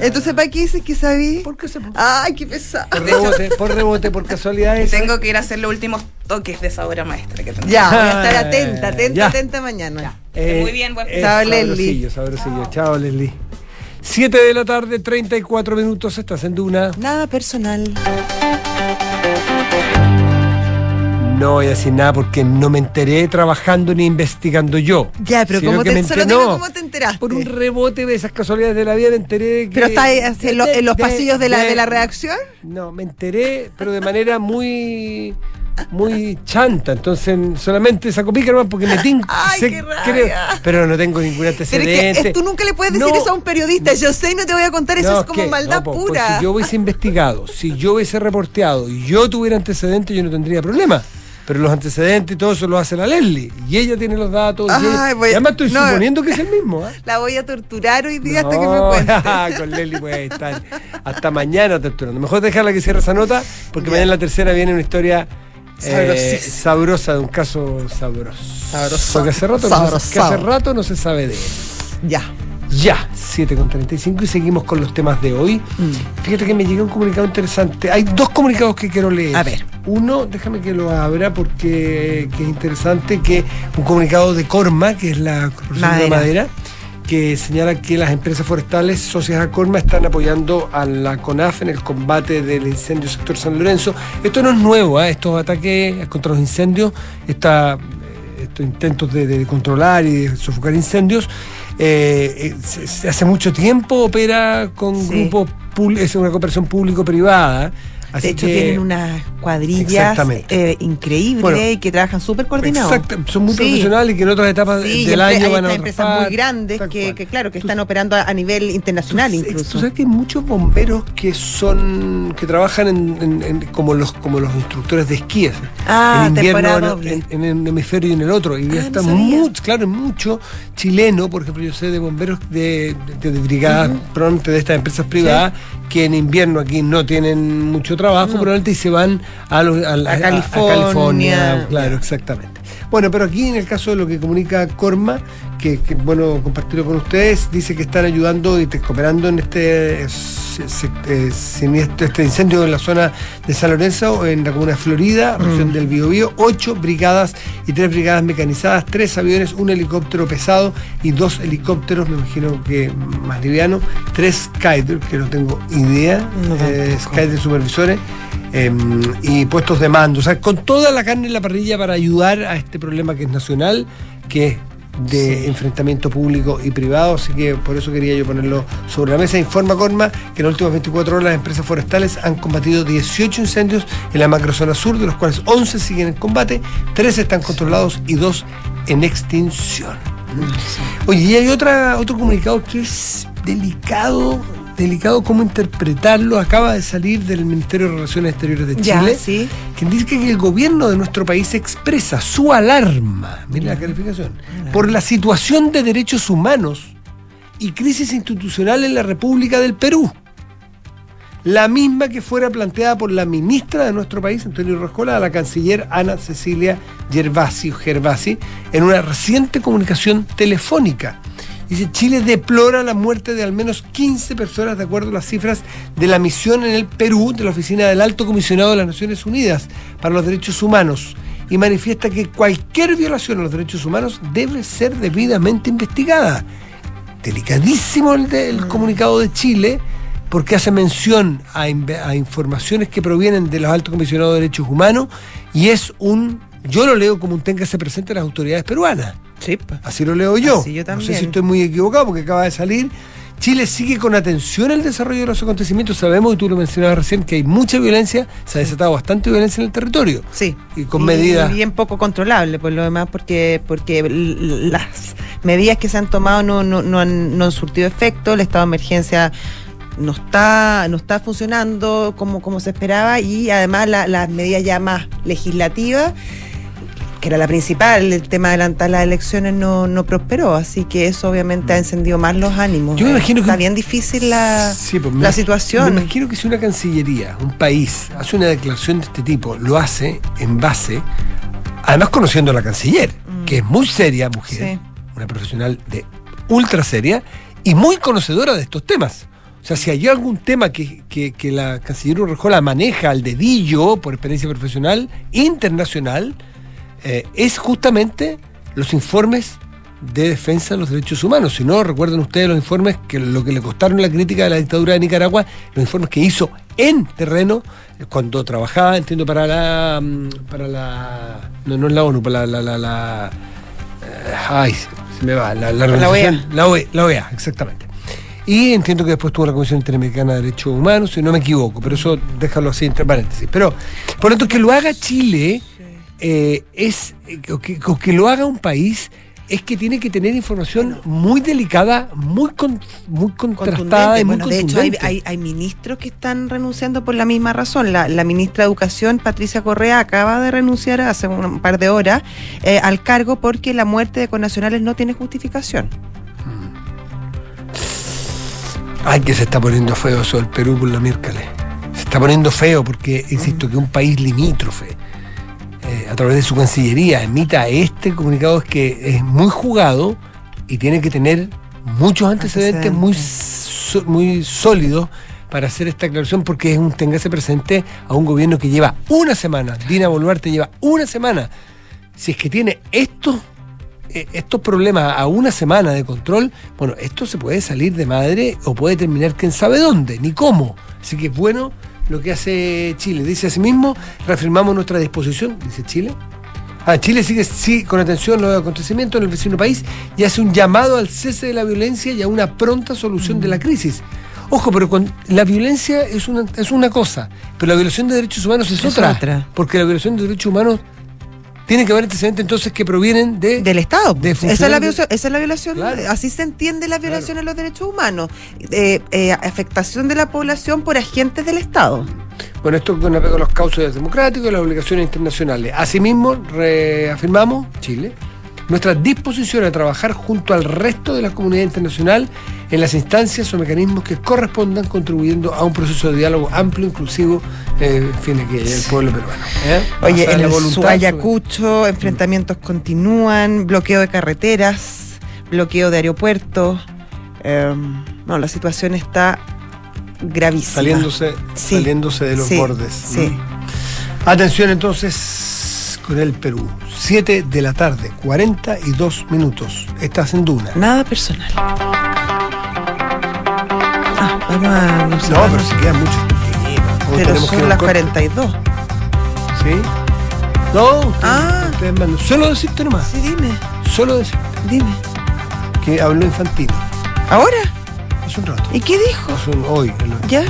Entonces, ¿para qué dices que sabí? ¿Por qué se Ay, qué pesado. Por rebote, por rebote, por casualidad. esa. Tengo que ir a hacer los últimos toques de esa obra maestra que tengo. Ya, voy a estar atenta, atenta, Ya. atenta mañana. muy bien, buen fin. Chao, Leslie. Sabrosillo, sabrosillo. Chao, Leslie. 7 de la tarde, 34 minutos, estás en Duna. Nada personal. No voy a decir nada porque no me enteré trabajando ni investigando yo. Ya, pero Sino ¿cómo que te, me solo enter- dime no, cómo te enteraste. Por un rebote de esas casualidades de la vida me enteré de que... pero está en, lo- en los de- pasillos de la, de- la redacción. No, me enteré, pero de manera muy muy chanta, entonces solamente saco pica nomás porque me tinca. Ay, qué rabia. pero no tengo ningún Pero antecedente. es que tú nunca le puedes decir No. eso a un periodista. Yo sé y no te voy a contar, eso No, es como maldad no, po, pues pura. si yo hubiese investigado, si yo hubiese reporteado y yo tuviera antecedentes, yo no tendría problema. Pero los antecedentes y todo eso lo hace la Leslie. Y ella tiene los datos. y, Ay, ella- voy- y además estoy no. suponiendo que es el mismo. ¿ah? La voy a torturar hoy día hasta que me cuente. con Leslie puede estar hasta mañana torturando. Mejor dejarla que cierre esa nota, porque mañana en la tercera viene una historia eh, sabrosa de un caso sabroso. Sabroso. Porque hace rato, no se, que hace rato no se sabe de él. Ya. Ya, 7 con 35 y seguimos con los temas de hoy. Mm. Fíjate que me llegó un comunicado interesante. Hay dos comunicados que quiero leer. A ver. Uno, déjame que lo abra porque que es interesante, que un comunicado de Corma, que es la Corporación de Madera. Madera, que señala que las empresas forestales socias a Corma están apoyando a la CONAF en el combate del incendio sector San Lorenzo. Esto no es nuevo, ¿eh? estos ataques contra los incendios, esta, estos intentos de, de controlar y de sofocar incendios, eh, eh, hace mucho tiempo opera con Sí. grupos, es una cooperación público-privada. Así de hecho, que- tienen unas cuadrillas eh, increíbles Bueno, y que trabajan súper coordinados. Exacto, son muy Sí. profesionales y que en otras etapas Sí, del año hay van a empresas muy grandes que, claro, que Tú- están operando a, a nivel internacional Tú- incluso. Tú sabes que hay muchos bomberos que son que trabajan en, en- en- como los como los instructores de esquí. Ah, en invierno en, un hemisferio y en el otro. Y Ah, ya no está mucho, claro, mucho chileno, por ejemplo, yo sé de bomberos de, de, de brigadas, probablemente de estas empresas privadas, que en invierno aquí no tienen mucho trabajo, probablemente y se van a, los- a la- A California. California, claro, exactamente. Bueno, pero aquí en el caso de lo que comunica Corma, que, que, bueno compartirlo con ustedes, dice que están ayudando y cooperando en este, eh, eh, siniestro, este incendio en la zona de San Lorenzo, en la comuna de Florida, región del Biobío, ocho brigadas y tres brigadas mecanizadas, tres aviones, un helicóptero pesado y dos helicópteros, me imagino que más liviano, tres Skyder, que no tengo idea, No, eh. Skyder supervisores. Em, y puestos de mando, o sea, con toda la carne en la parrilla para ayudar a este problema que es nacional, que es de enfrentamiento público y privado, así que por eso quería yo ponerlo sobre la mesa. Informa Corma que en las últimas 24 horas las empresas forestales han combatido 18 incendios en la macrozona sur, de los cuales 11 siguen en combate, 3 están controlados y 2 en extinción. Oye, y hay otra, otro comunicado que es delicado, delicado cómo interpretarlo. Acaba de salir del Ministerio de Relaciones Exteriores de Ya, Chile, sí. quien dice que el gobierno de nuestro país expresa su alarma, mira la calificación, por la situación de derechos humanos y crisis institucional en la República del Perú. La misma que fuera planteada por la ministra de nuestro país, Antonio Roscola, a la canciller Ana Cecilia Gervasi, Gervasi en una reciente comunicación telefónica. Dice, Chile deplora la muerte de al menos 15 personas de acuerdo a las cifras de la misión en el Perú de la Oficina del Alto Comisionado de las Naciones Unidas para los Derechos Humanos y manifiesta que cualquier violación a los derechos humanos debe ser debidamente investigada. Delicadísimo el, de- el comunicado de Chile porque hace mención a, a informaciones que provienen de los altos comisionados de derechos humanos y es un, yo lo leo como un téngase presente a las autoridades peruanas. Sí. Así lo leo yo. Así yo No sé también. si estoy muy equivocado porque acaba de salir. Chile sigue con atención el desarrollo de los acontecimientos. Sabemos, y tú lo mencionabas recién, que hay mucha violencia, se ha desatado bastante violencia en el territorio. Sí. Y con medidas. bien poco controlable, por lo demás, porque, porque las medidas que se han tomado no, no, no, han, no han surtido efecto, el estado de emergencia no está, no está funcionando como, como se esperaba y además la- las medidas ya más legislativas, que era la principal, el tema de adelantar las elecciones no, no prosperó, así que eso obviamente ha encendido más los ánimos. Yo me Eh, imagino que- Está bien difícil la, Sí, pues me- la situación. Me imagino que si una cancillería, un país, hace una declaración de este tipo, lo hace en base, además conociendo a la canciller, que es muy seria, mujer, Mm. Sí. una profesional de ultra seria y muy conocedora de estos temas. O sea, si hay algún tema que, que- que la canciller Urrejola maneja al dedillo por experiencia profesional internacional, eh, es justamente los informes de defensa de los derechos humanos. Si no, recuerden ustedes los informes que lo que le costaron la crítica de la dictadura de Nicaragua, los informes que hizo en terreno eh, cuando trabajaba, entiendo, para la mm, para la no, no es la ONU, para la, la, la- la- eh, ay, se me va, la, la La OEA. la OEA, la OEA, exactamente. Y entiendo que después tuvo la Comisión Interamericana de Derechos Humanos, si no me equivoco, pero eso déjalo así entre paréntesis. Pero, por lo tanto, que lo haga Chile eh, es eh, que, lo haga un país es que tiene que tener información muy delicada, muy con- muy contrastada Contundente. y muy Bueno, de hecho, hay, contundente. hay- hay ministros que están renunciando por la misma razón. La, la ministra de Educación, Patricia Correa, acaba de renunciar hace un, par de horas eh, al cargo porque la muerte de connacionales no tiene justificación. Ay, que se está poniendo feo eso del Perú por la miércoles. Se está poniendo feo porque, insisto, que un país limítrofe, eh, a través de su cancillería, emita este comunicado es que es muy jugado y tiene que tener muchos antecedentes muy, muy sólidos para hacer esta aclaración porque es un téngase presente a un gobierno que lleva una semana. Dina Boluarte lleva una semana. Si es que tiene estos eh, estos problemas a una semana de control, bueno, esto se puede salir de madre o puede terminar quién sabe dónde, ni cómo. Así que es bueno lo que hace Chile. Dice asimismo, reafirmamos nuestra disposición, dice Chile. Ah, Chile sigue sí, con atención los acontecimientos en el vecino país y hace un llamado al cese de la violencia y a una pronta solución de la crisis. Ojo, pero con, la violencia es una, es una cosa, pero la violación de derechos humanos es, Es otra, otra. Porque la violación de derechos humanos tiene que haber antecedentes entonces que provienen de, Del Estado. de esa, es la violación, esa es la violación. Claro. Así se entiende la violación a los derechos humanos. Eh, eh, afectación de la población por agentes del Estado. Bueno, esto con apego a los cauces democráticos y las obligaciones internacionales. Asimismo, reafirmamos, Chile, nuestra disposición a trabajar junto al resto de la comunidad internacional en las instancias o mecanismos que correspondan contribuyendo a un proceso de diálogo amplio, inclusivo, eh, en fin, aquí el pueblo peruano. ¿eh? Oye, en la el voluntad, Su Ayacucho, enfrentamientos continúan, bloqueo de carreteras, bloqueo de aeropuertos. Eh, no, la situación está gravísima. saliéndose, Sí, saliéndose de los sí, bordes. Sí. Atención entonces con el Perú. 7 de la tarde, 42 minutos. Estás en Duna. Nada personal. Ah, vamos a. No, sé, No, vamos- pero si quedan muchos pero que son a las un corte. 42. ¿Sí? No, usted, Ah. mandan. Solo decirte nomás. Sí, dime, Solo decirte dime. que habló Infantino ¿Ahora? hace un rato. ¿Y qué dijo? Hace un- hoy. el- ¿Ya?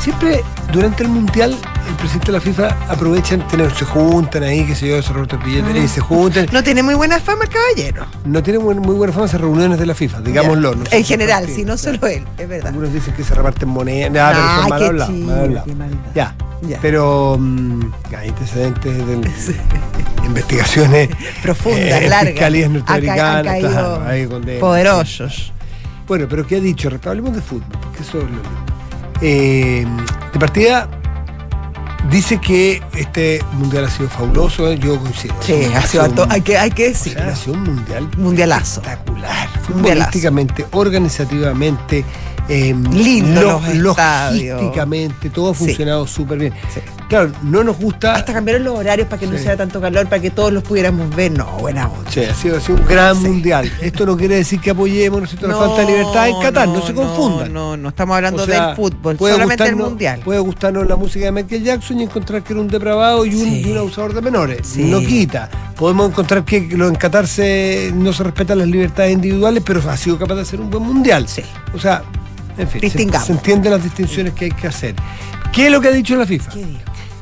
Siempre durante el mundial el presidente de la FIFA aprovechan, tener, se juntan ahí, que se yo, se rotan billetes, Mm. y se juntan. No tiene muy buena fama el caballero. No tiene muy, muy buena fama esas reuniones de la FIFA, digámoslo. No sé en general, si no solo él, es verdad. Algunos dicen que se reparten monedas, nada, pero Ah, son mal qué chido, mal hablados. qué maldad. Ya. Ya. Pero mm, hay antecedentes de investigaciones Profundas, eh, largas. fiscalías norteamericanas, claro. Poderosos. Bueno, pero ¿qué ha dicho? Hablemos de fútbol, porque eso es lo Eh, de partida, dice que este mundial ha sido fabuloso, ¿eh? yo coincido. Sí, ha sido alto. Hay que, hay que o decirlo. sea, ha sido un mundial Mundialazo. espectacular, futbolísticamente, organizativamente, eh, Lindo lo- los estadios. logísticamente, todo ha Sí. funcionado súper bien. Sí. Claro, no nos gusta. Hasta cambiaron los horarios para que no hiciera tanto calor, para que todos los pudiéramos ver. No, buena onda. Sí, ha sido, ha sido un gran Sí. mundial. Esto no quiere decir que apoyemos ¿no falta de libertad en Qatar, no, se confundan. No, no, estamos hablando O sea, del fútbol, puede solamente del mundial. Puede gustarnos la música de Michael Jackson y encontrar que era un depravado y un, Sí. y un abusador de menores. No quita. Podemos encontrar que en Qatar se, no se respetan las libertades individuales, pero ha sido capaz de hacer un buen mundial. Sí. O sea, en fin, se, se entienden las distinciones que hay que hacer. ¿Qué es lo que ha dicho la FIFA? ¿Qué dijo?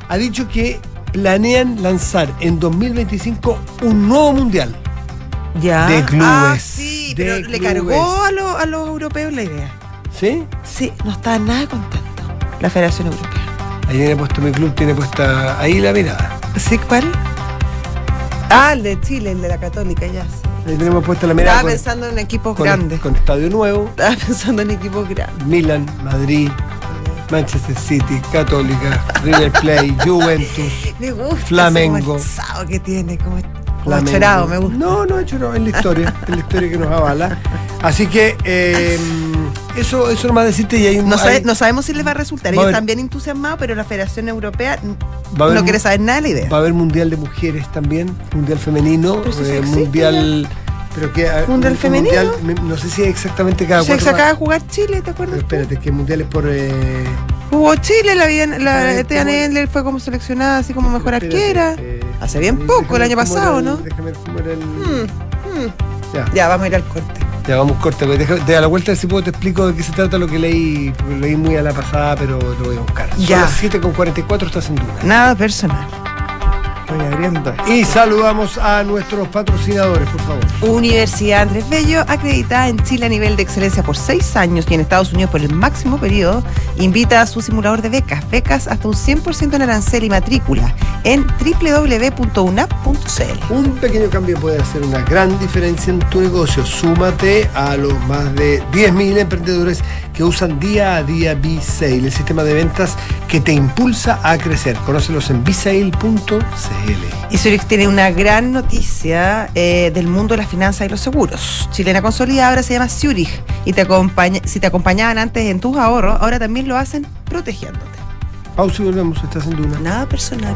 Ha dicho que planean lanzar en 2025 un nuevo mundial. Ya. De clubes, Ah, sí, pero le cargó a, los- a los europeos la idea. ¿Sí? Sí, no está nada contento la Federación Europea. Ahí tiene puesto mi club, tiene puesta ahí la mirada. ¿Sí cuál? Ah, el de Chile, el de la Católica, ya. Ahí tenemos puesta la mirada Estaba con, pensando en equipos con- grandes. con estadio nuevo. Estaba pensando en equipos grandes. Milan, Madrid, Manchester City, Católica, River Plate, Juventus, Me gusta Flamengo. ese que tiene, como, chorado, me gusta. No, no, chorado, es la historia, es la historia que nos avala. Así que eh, eso, eso nomás decirte y hay un No, sabe- hay- no sabemos si les va a resultar. Va Ellos están bien entusiasmados, pero la Federación Europea haber no quiere saber nada de la idea. Va a haber mundial de mujeres también, mundial femenino, eh, mundial. Pero que, ah, ¿Mundial un femenino? me- no sé si exactamente cada Se, cuatro se acaba de años. jugar Chile, ¿te Pero acuerdas? tú? espérate, que mundial es por. eh, Jugó Chile, la, la Eh, Tea ¿cómo? Nendler fue como seleccionada así como mejor espérate, arquera. eh, Hace bien eh, poco, el año pasado, el- ¿no? Déjame ver el. Mm, mm. Ya, Ya, vamos a ir al corte. ya vamos corte. pues, deja- de a la vuelta, si puedo, te explico de qué se trata lo que leí. porque leí muy a la pasada, pero lo voy a buscar. Son Ya. las 7 con 44, estás en duda. Nada personal. Y saludamos a nuestros patrocinadores, por favor. Universidad Andrés Bello, acreditada en Chile a nivel de excelencia por seis años y en Estados Unidos por el máximo periodo, invita a su simulador de becas. Becas hasta un 100% en arancel y matrícula en www.unap.cl. Un pequeño cambio puede hacer una gran diferencia en tu negocio. Súmate a los más de 10.000 emprendedores que usan día a día B-Sale, el sistema de ventas que te impulsa a crecer. Conócelos en bsale.cl. Y Zurich tiene una gran noticia eh, del mundo de las finanzas y los seguros. Chilena Consolidada ahora se llama Zurich y te acompaña, si te acompañaban antes en tus ahorros, ahora también lo hacen protegiéndote. Pausa y volvemos. Estás en Duna. Nada personal.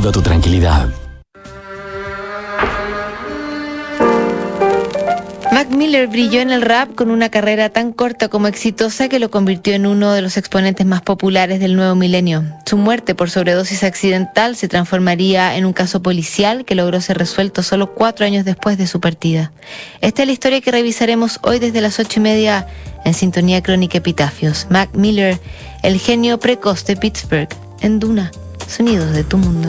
tu tranquilidad. Mac Miller brilló en el rap con una carrera tan corta como exitosa que lo convirtió en uno de los exponentes más populares del nuevo milenio. Su muerte por sobredosis accidental se transformaría en un caso policial que logró ser resuelto solo cuatro años después de su partida. Esta es la historia que revisaremos hoy desde las ocho y media en Sintonía Crónica Epitafios. Mac Miller, el genio precoz de Pittsburgh, en Duna, sonidos de tu mundo.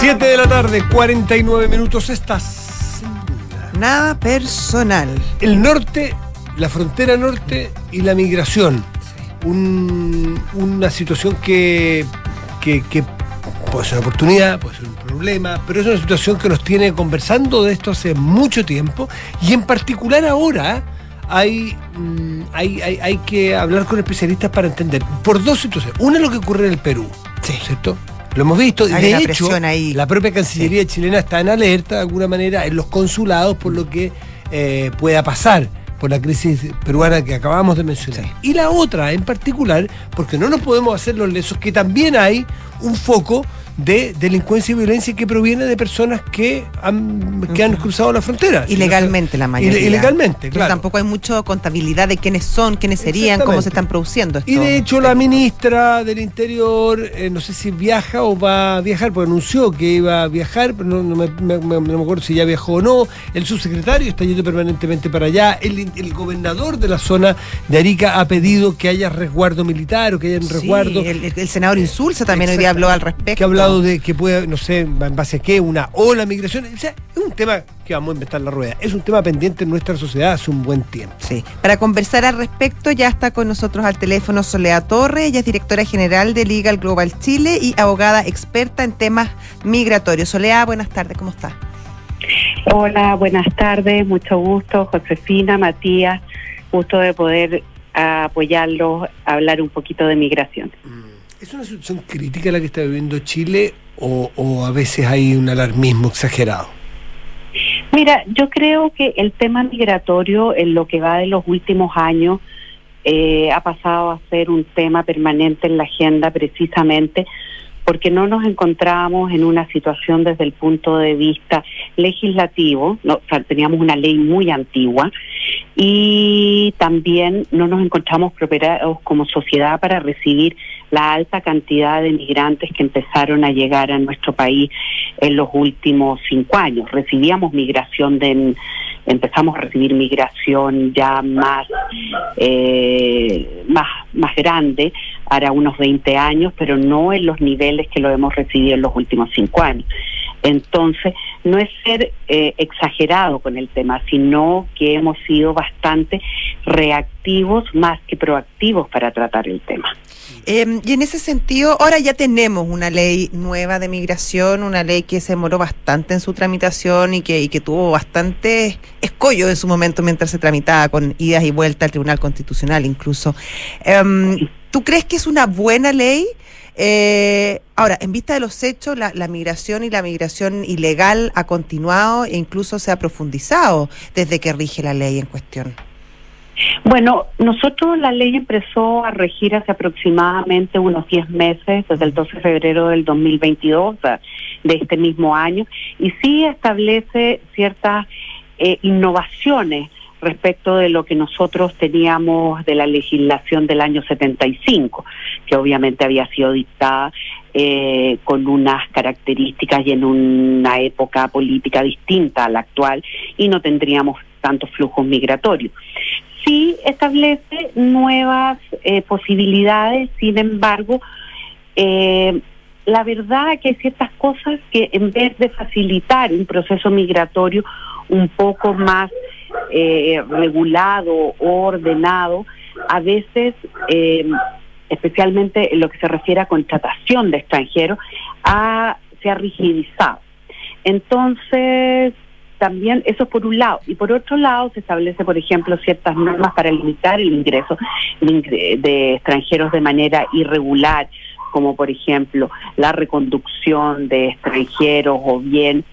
7 de la tarde, 49 minutos. Estás. Nada personal. El norte, la frontera norte y la migración. Un- una situación que, que, que puede ser una oportunidad, puede ser un problema, pero es una situación que nos tiene conversando de esto hace mucho tiempo y en particular ahora hay, mm, hay, hay, hay que hablar con especialistas para entender por dos situaciones. Una es lo que ocurre en el Perú, ¿cierto? Lo hemos visto. Hay de hecho, ahí. la propia Cancillería chilena está en alerta de alguna manera en los consulados por lo que eh, pueda pasar por la crisis peruana que acabamos de mencionar. Y la otra en particular, porque no nos podemos hacer los lesos, que también hay un foco de delincuencia y violencia que proviene de personas que han, que han cruzado la frontera. Ilegalmente la mayoría. Ile- Ilegalmente, Pero claro. tampoco hay mucha contabilidad de quiénes son, quiénes serían, cómo se están produciendo. Y estos de hecho la ministra del Interior, eh, no sé si viaja o va a viajar, porque anunció que iba a viajar, pero no, no me, me- me- no me acuerdo si ya viajó o no. El subsecretario está yendo permanentemente para allá. El, el gobernador de la zona de Arica ha pedido que haya resguardo militar o que haya un Sí, resguardo. el, el- el senador Insulza también hoy día habló al respecto. Que ha hablado de que puede, no sé, en base a qué, una ola migración. O sea, es un tema que vamos a inventar la rueda. Es un tema pendiente en nuestra sociedad hace un buen tiempo. Sí. Para conversar al respecto, ya está con nosotros al teléfono Soledad Torre. Ella es directora general de Legal Global Chile y abogada experta en temas migratorios. Soledad, buenas tardes, ¿cómo está? Hola, buenas tardes, mucho gusto, Josefina, Matías, gusto de poder apoyarlos hablar un poquito de migración. ¿Es una situación crítica la que está viviendo Chile o, a veces hay un alarmismo exagerado? Mira, yo creo que el tema migratorio en lo que va de los últimos años eh, ha pasado a ser un tema permanente en la agenda precisamente porque no nos encontramos en una situación desde el punto de vista legislativo, no, teníamos una ley muy antigua y también no nos encontramos preparados como sociedad para recibir la alta cantidad de migrantes que empezaron a llegar a nuestro país en los últimos cinco años. Recibíamos migración de empezamos a recibir migración ya más eh, más más grande hará unos 20 años pero no en los niveles que lo hemos recibido en los últimos cinco años. Entonces no es ser eh, exagerado con el tema sino que hemos sido bastante reactivos más que proactivos para tratar el tema Eh, y en ese sentido, ahora ya tenemos una ley nueva de migración, una ley que se demoró bastante en su tramitación y que, tuvo bastante escollo en su momento mientras se tramitaba con idas y vueltas al Tribunal Constitucional incluso. Em, ¿Tú crees que es una buena ley? Eh, ahora, en vista de los hechos, la, la migración y la migración ilegal ha continuado e incluso se ha profundizado desde que rige la ley en cuestión. Bueno, nosotros la ley empezó a regir hace aproximadamente unos 10 meses, desde el 12 de febrero del 2022, o sea, de este mismo año, y sí establece ciertas eh, innovaciones respecto de lo que nosotros teníamos de la legislación del año 75, que obviamente había sido dictada eh, con unas características y en una época política distinta a la actual y no tendríamos tantos flujos migratorios. Sí establece nuevas eh, posibilidades, sin embargo, eh, la verdad que hay ciertas cosas que en vez de facilitar un proceso migratorio un poco más eh, regulado o ordenado, a veces, eh, especialmente en lo que se refiere a contratación de extranjeros, ha- se ha rigidizado. Entonces, también eso es por un lado. Y por otro lado, se establece, por ejemplo, ciertas normas para limitar el ingreso de ingre- de extranjeros de manera irregular, como por ejemplo la reconducción de extranjeros o bien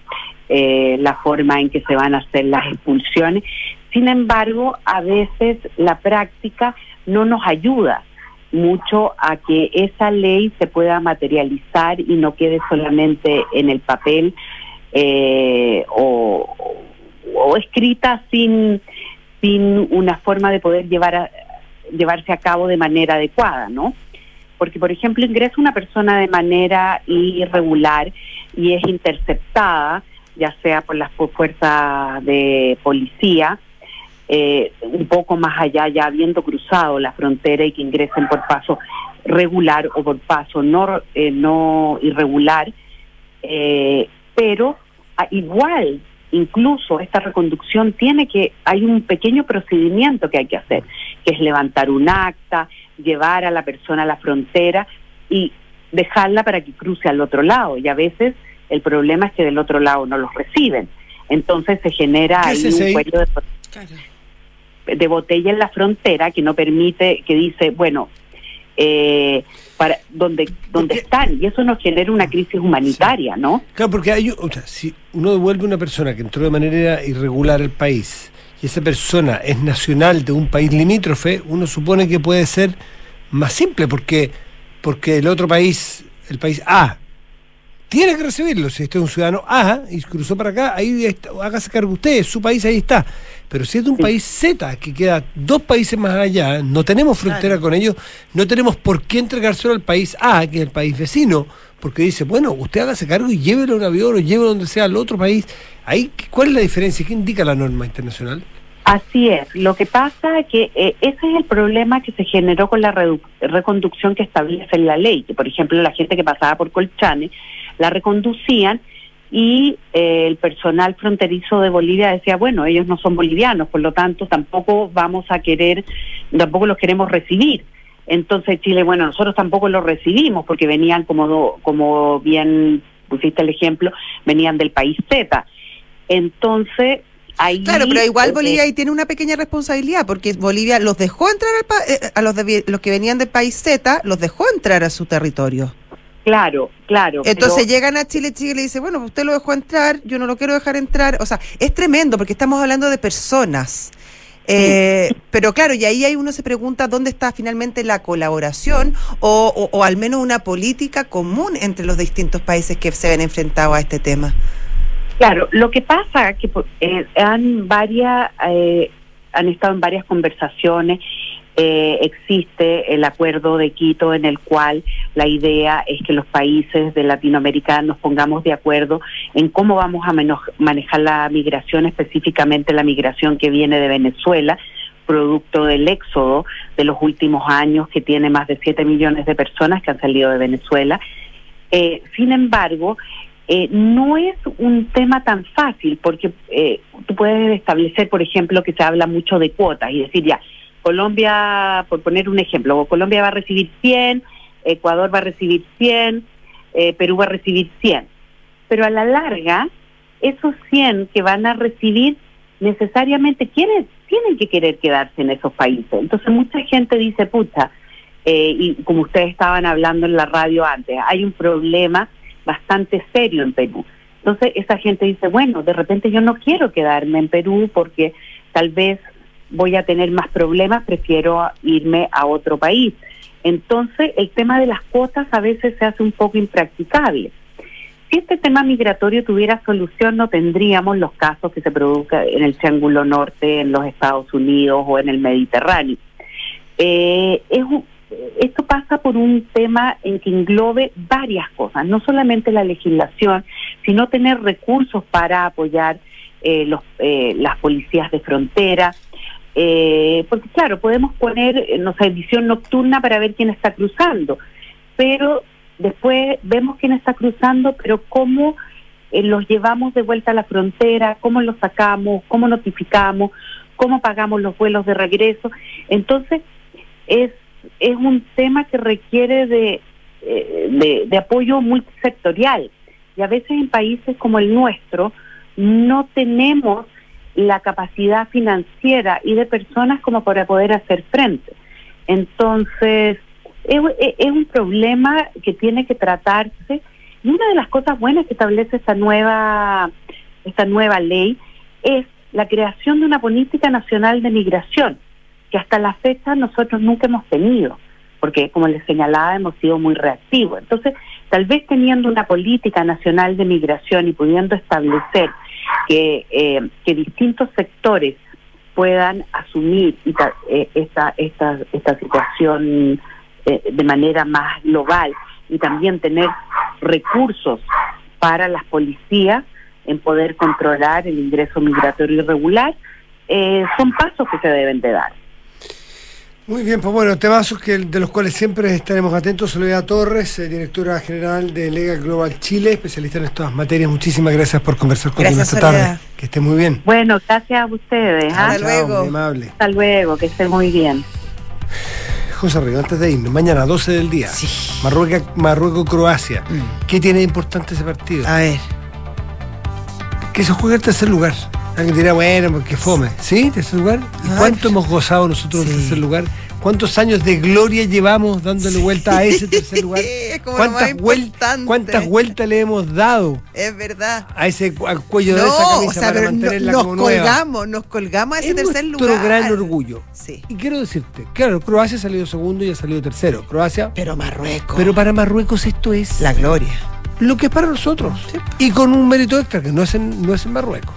eh, la forma en que se van a hacer las expulsiones. Sin embargo, a veces la práctica no nos ayuda mucho a que esa ley se pueda materializar y no quede solamente en el papel eh, o, escrita sin, sin una forma de poder llevar a, llevarse a cabo de manera adecuada, ¿no? Porque, por ejemplo, ingresa una persona de manera irregular y es interceptada, ya sea por las fu- fuerzas de policía, eh, un poco más allá, ya habiendo cruzado la frontera y que ingresen por paso regular o por paso no, eh, no irregular, eh, pero igual, incluso esta reconducción tiene que, hay un pequeño procedimiento que hay que hacer, que es levantar un acta, llevar a la persona a la frontera y dejarla para que cruce al otro lado. Y a veces el problema es que del otro lado no los reciben. Entonces se genera ¿Qué ahí un cuello de, de botella en la frontera que no permite, que dice, bueno, eh, para donde donde están y eso nos genera una crisis humanitaria, ¿no? Claro, porque hay, o sea, si uno devuelve una persona que entró de manera irregular al país y esa persona es nacional de un país limítrofe, uno supone que puede ser más simple porque porque el otro país, el país A, tiene que recibirlo. Si este es un ciudadano A y cruzó para acá, ahí está, hágase cargo usted, su país ahí está. Pero si es de un país Z, que queda dos países más allá, no tenemos frontera con ellos, no tenemos por qué entregárselo al país A, que es el país vecino, porque dice, bueno, usted hágase cargo y llévelo a un avión o llévelo donde sea al otro país. Ahí, ¿Cuál es la diferencia? ¿Qué indica la norma internacional? Así es. Lo que pasa es que eh, ese es el problema que se generó con la reconducción que establece la ley. Que, por ejemplo, la gente que pasaba por Colchane la reconducían y eh, el personal fronterizo de Bolivia decía, bueno, ellos no son bolivianos, por lo tanto tampoco vamos a querer, tampoco los queremos recibir. Entonces Chile, bueno, nosotros tampoco los recibimos porque venían como, do- como bien pusiste el ejemplo, venían del país Z. Entonces, ahí... Claro, pero igual eh, Bolivia ahí tiene una pequeña responsabilidad, porque Bolivia los dejó entrar al pa- eh, a los, de- los que venían del país Z, los dejó entrar a su territorio. Claro, claro. Entonces pero- llegan a Chile, Chile le dice, bueno, usted lo dejó entrar, yo no lo quiero dejar entrar. O sea, es tremendo porque estamos hablando de personas. Eh, pero claro, y ahí hay uno se pregunta dónde está finalmente la colaboración o, o- o al menos una política común entre los distintos países que se ven enfrentados a este tema. Claro, lo que pasa es que eh, han varias, eh, han estado en varias conversaciones. Eh, existe el acuerdo de Quito en el cual la idea es que los países de Latinoamérica nos pongamos de acuerdo en cómo vamos a manejar la migración, específicamente la migración que viene de Venezuela, producto del éxodo de los últimos años, que tiene más de 7 millones de personas que han salido de Venezuela. Eh, sin embargo, eh, no es un tema tan fácil porque eh, tú puedes establecer, por ejemplo, que se habla mucho de cuotas y decir ya, Colombia, por poner un ejemplo, Colombia va a recibir 100, Ecuador va a recibir 100, eh, Perú va a recibir 100. Pero a la larga, esos 100 que van a recibir necesariamente quieren, tienen que querer quedarse en esos países. Entonces mucha gente dice, pucha, eh, y como ustedes estaban hablando en la radio antes, hay un problema bastante serio en Perú. Entonces esa gente dice, bueno, de repente yo no quiero quedarme en Perú porque tal vez voy a tener más problemas, prefiero irme a otro país. Entonces el tema de las cuotas a veces se hace un poco impracticable. Si este tema migratorio tuviera solución, no tendríamos los casos que se produzcan en el Triángulo Norte, en los Estados Unidos o en el Mediterráneo. Eh, es un- esto pasa por un tema en que englobe varias cosas, no solamente la legislación, sino tener recursos para apoyar eh, los, eh, las policías de frontera. Eh, porque claro, podemos poner, eh, no sé, visión nocturna para ver quién está cruzando, pero después vemos quién está cruzando, pero cómo eh, los llevamos de vuelta a la frontera, cómo los sacamos, cómo notificamos, cómo pagamos los vuelos de regreso. Entonces, es, es un tema que requiere de, eh, de, de apoyo multisectorial. Y a veces en países como el nuestro no tenemos la capacidad financiera y de personas como para poder hacer frente. Entonces, es, un problema que tiene que tratarse y una de las cosas buenas que establece esta nueva esta nueva ley es la creación de una política nacional de migración que hasta la fecha nosotros nunca hemos tenido porque como les señalaba hemos sido muy reactivos entonces tal vez teniendo una política nacional de migración y pudiendo establecer que, eh, que distintos sectores puedan asumir eh, esta, esta, esta situación eh, de manera más global y también tener recursos para las policías en poder controlar el ingreso migratorio irregular, eh, son pasos que se deben de dar. Muy bien, pues bueno, temazos que, de los cuales siempre estaremos atentos. Soledad Torres, eh, directora general de Lega Global Chile, especialista en estas materias. Muchísimas gracias por conversar conmigo Gracias, esta Soledad. tarde. Que esté muy bien. Bueno, gracias a ustedes. ¿ah? Chao, muy amable. Hasta luego, que estén muy bien. José Río, antes de irnos, mañana 12 del día, Marruecos, Marruecos-Croacia. ¿Qué tiene de importante ese partido? Mm. A ver. Que se juega el tercer lugar. Alguien dirá, bueno, porque fome. ¿Sí? ¿Tercer lugar? ¿Y cuánto hemos gozado nosotros del tercer lugar? ¿Cuántos años de gloria llevamos dándole vuelta a ese tercer lugar? como lo ¿Cuántas, más vuel- importante. ¿Cuántas vueltas le hemos dado Es verdad. a ese al cuello de esa o camisa sea, para pero no- mantenerla nos como nueva? colgamos, nos colgamos a ese Es tercer nuestro lugar. gran orgullo. Sí. Y quiero decirte, claro, Croacia ha salido segundo y ha salido tercero. Croacia. Pero Marruecos. Pero para Marruecos esto es. La gloria. lo que es para nosotros. Y con un mérito extra que no es en, no es en Marruecos.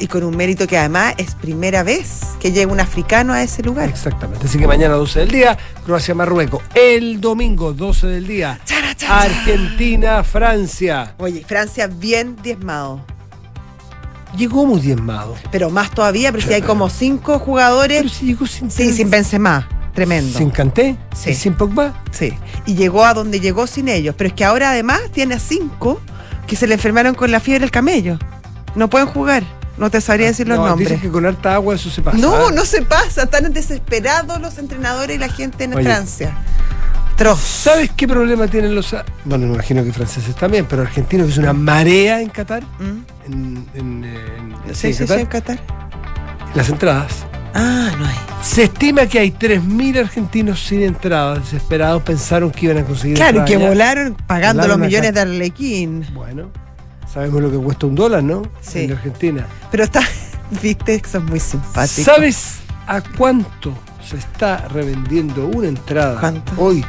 Y con un mérito que además es primera vez que llega un africano a ese lugar. Exactamente. Así que mañana 12 del día, Croacia-Marruecos. El domingo 12 del día, Argentina-Francia. Oye, Francia bien diezmado. Llegó muy diezmado. Pero más todavía, pero si hay como cinco jugadores. Pero si llegó sin Sí, sin Benzema. Tremendo. Sin Kanté Sí. y sin Pogba. Sí. Y llegó a donde llegó sin ellos. Pero es que ahora además tiene a cinco que se le enfermaron con la fiebre del camello. No pueden jugar. No te sabría decir los No, nombres. Dicen que con harta agua eso se pasa. No, no se pasa. Están desesperados los entrenadores y la gente en Oye. Francia. ¿Sabes qué problema tienen los... Bueno, me imagino que franceses también, pero argentinos que es una marea en Qatar. En, en, en- Sí, en sí, sí, Qatar. en Qatar. Las entradas. Ah, no hay. Se estima que hay 3.000 argentinos sin entradas, desesperados, pensaron que iban a conseguir Claro, que volaron pagando Volaron los millones de Arlequín. Bueno, sabemos lo que cuesta un dólar, ¿no? Sí. En Argentina. Pero está, viste, que son muy simpáticos. ¿Sabes a cuánto se está revendiendo una entrada ¿Cuánto? hoy?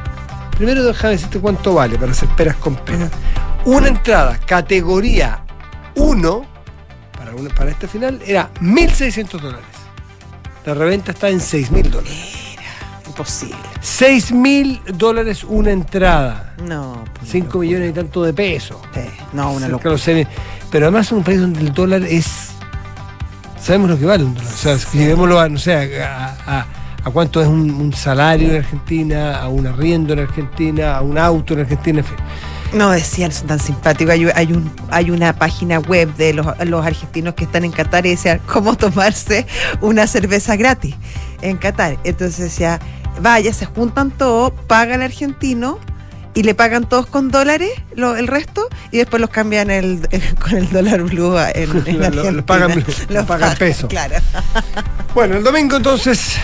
Primero déjame decirte cuánto vale para hacer peras con peras. Una entrada categoría 1 para, una- para este final era 1.600 dólares. La reventa está en 6.000 dólares. Imposible. 6.000 dólares una entrada. No, 5 millones y tanto de pesos. Sí, no, una locura. mil. Pero además en un país donde el dólar es. Sabemos lo que vale un dólar. O sea, si llevémoslo a, no sé, a, a- a cuánto es un, un salario en Argentina, a un arriendo en Argentina, a un auto en Argentina, en fin. No decían, son tan simpáticos. Hay, hay, un, hay una página web de los, los argentinos que están en Qatar y decían cómo tomarse una cerveza gratis en Qatar. Entonces decía, vaya, se juntan todos, paga el argentino y le pagan todos con dólares lo- el resto y después los cambian el, con el dólar blue en, en Argentina. lo pagan- lo pagan peso. Claro. Bueno, el domingo entonces,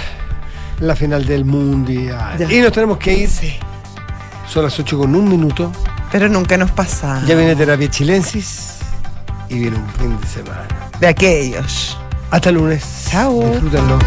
la final del mundial. Ya. Y nos tenemos que ir. Son las 8 con un minuto. Pero nunca nos pasa. Ya viene terapia chilensis y viene un fin de semana. De aquellos. Hasta el lunes. Chao. Disfrútenlo.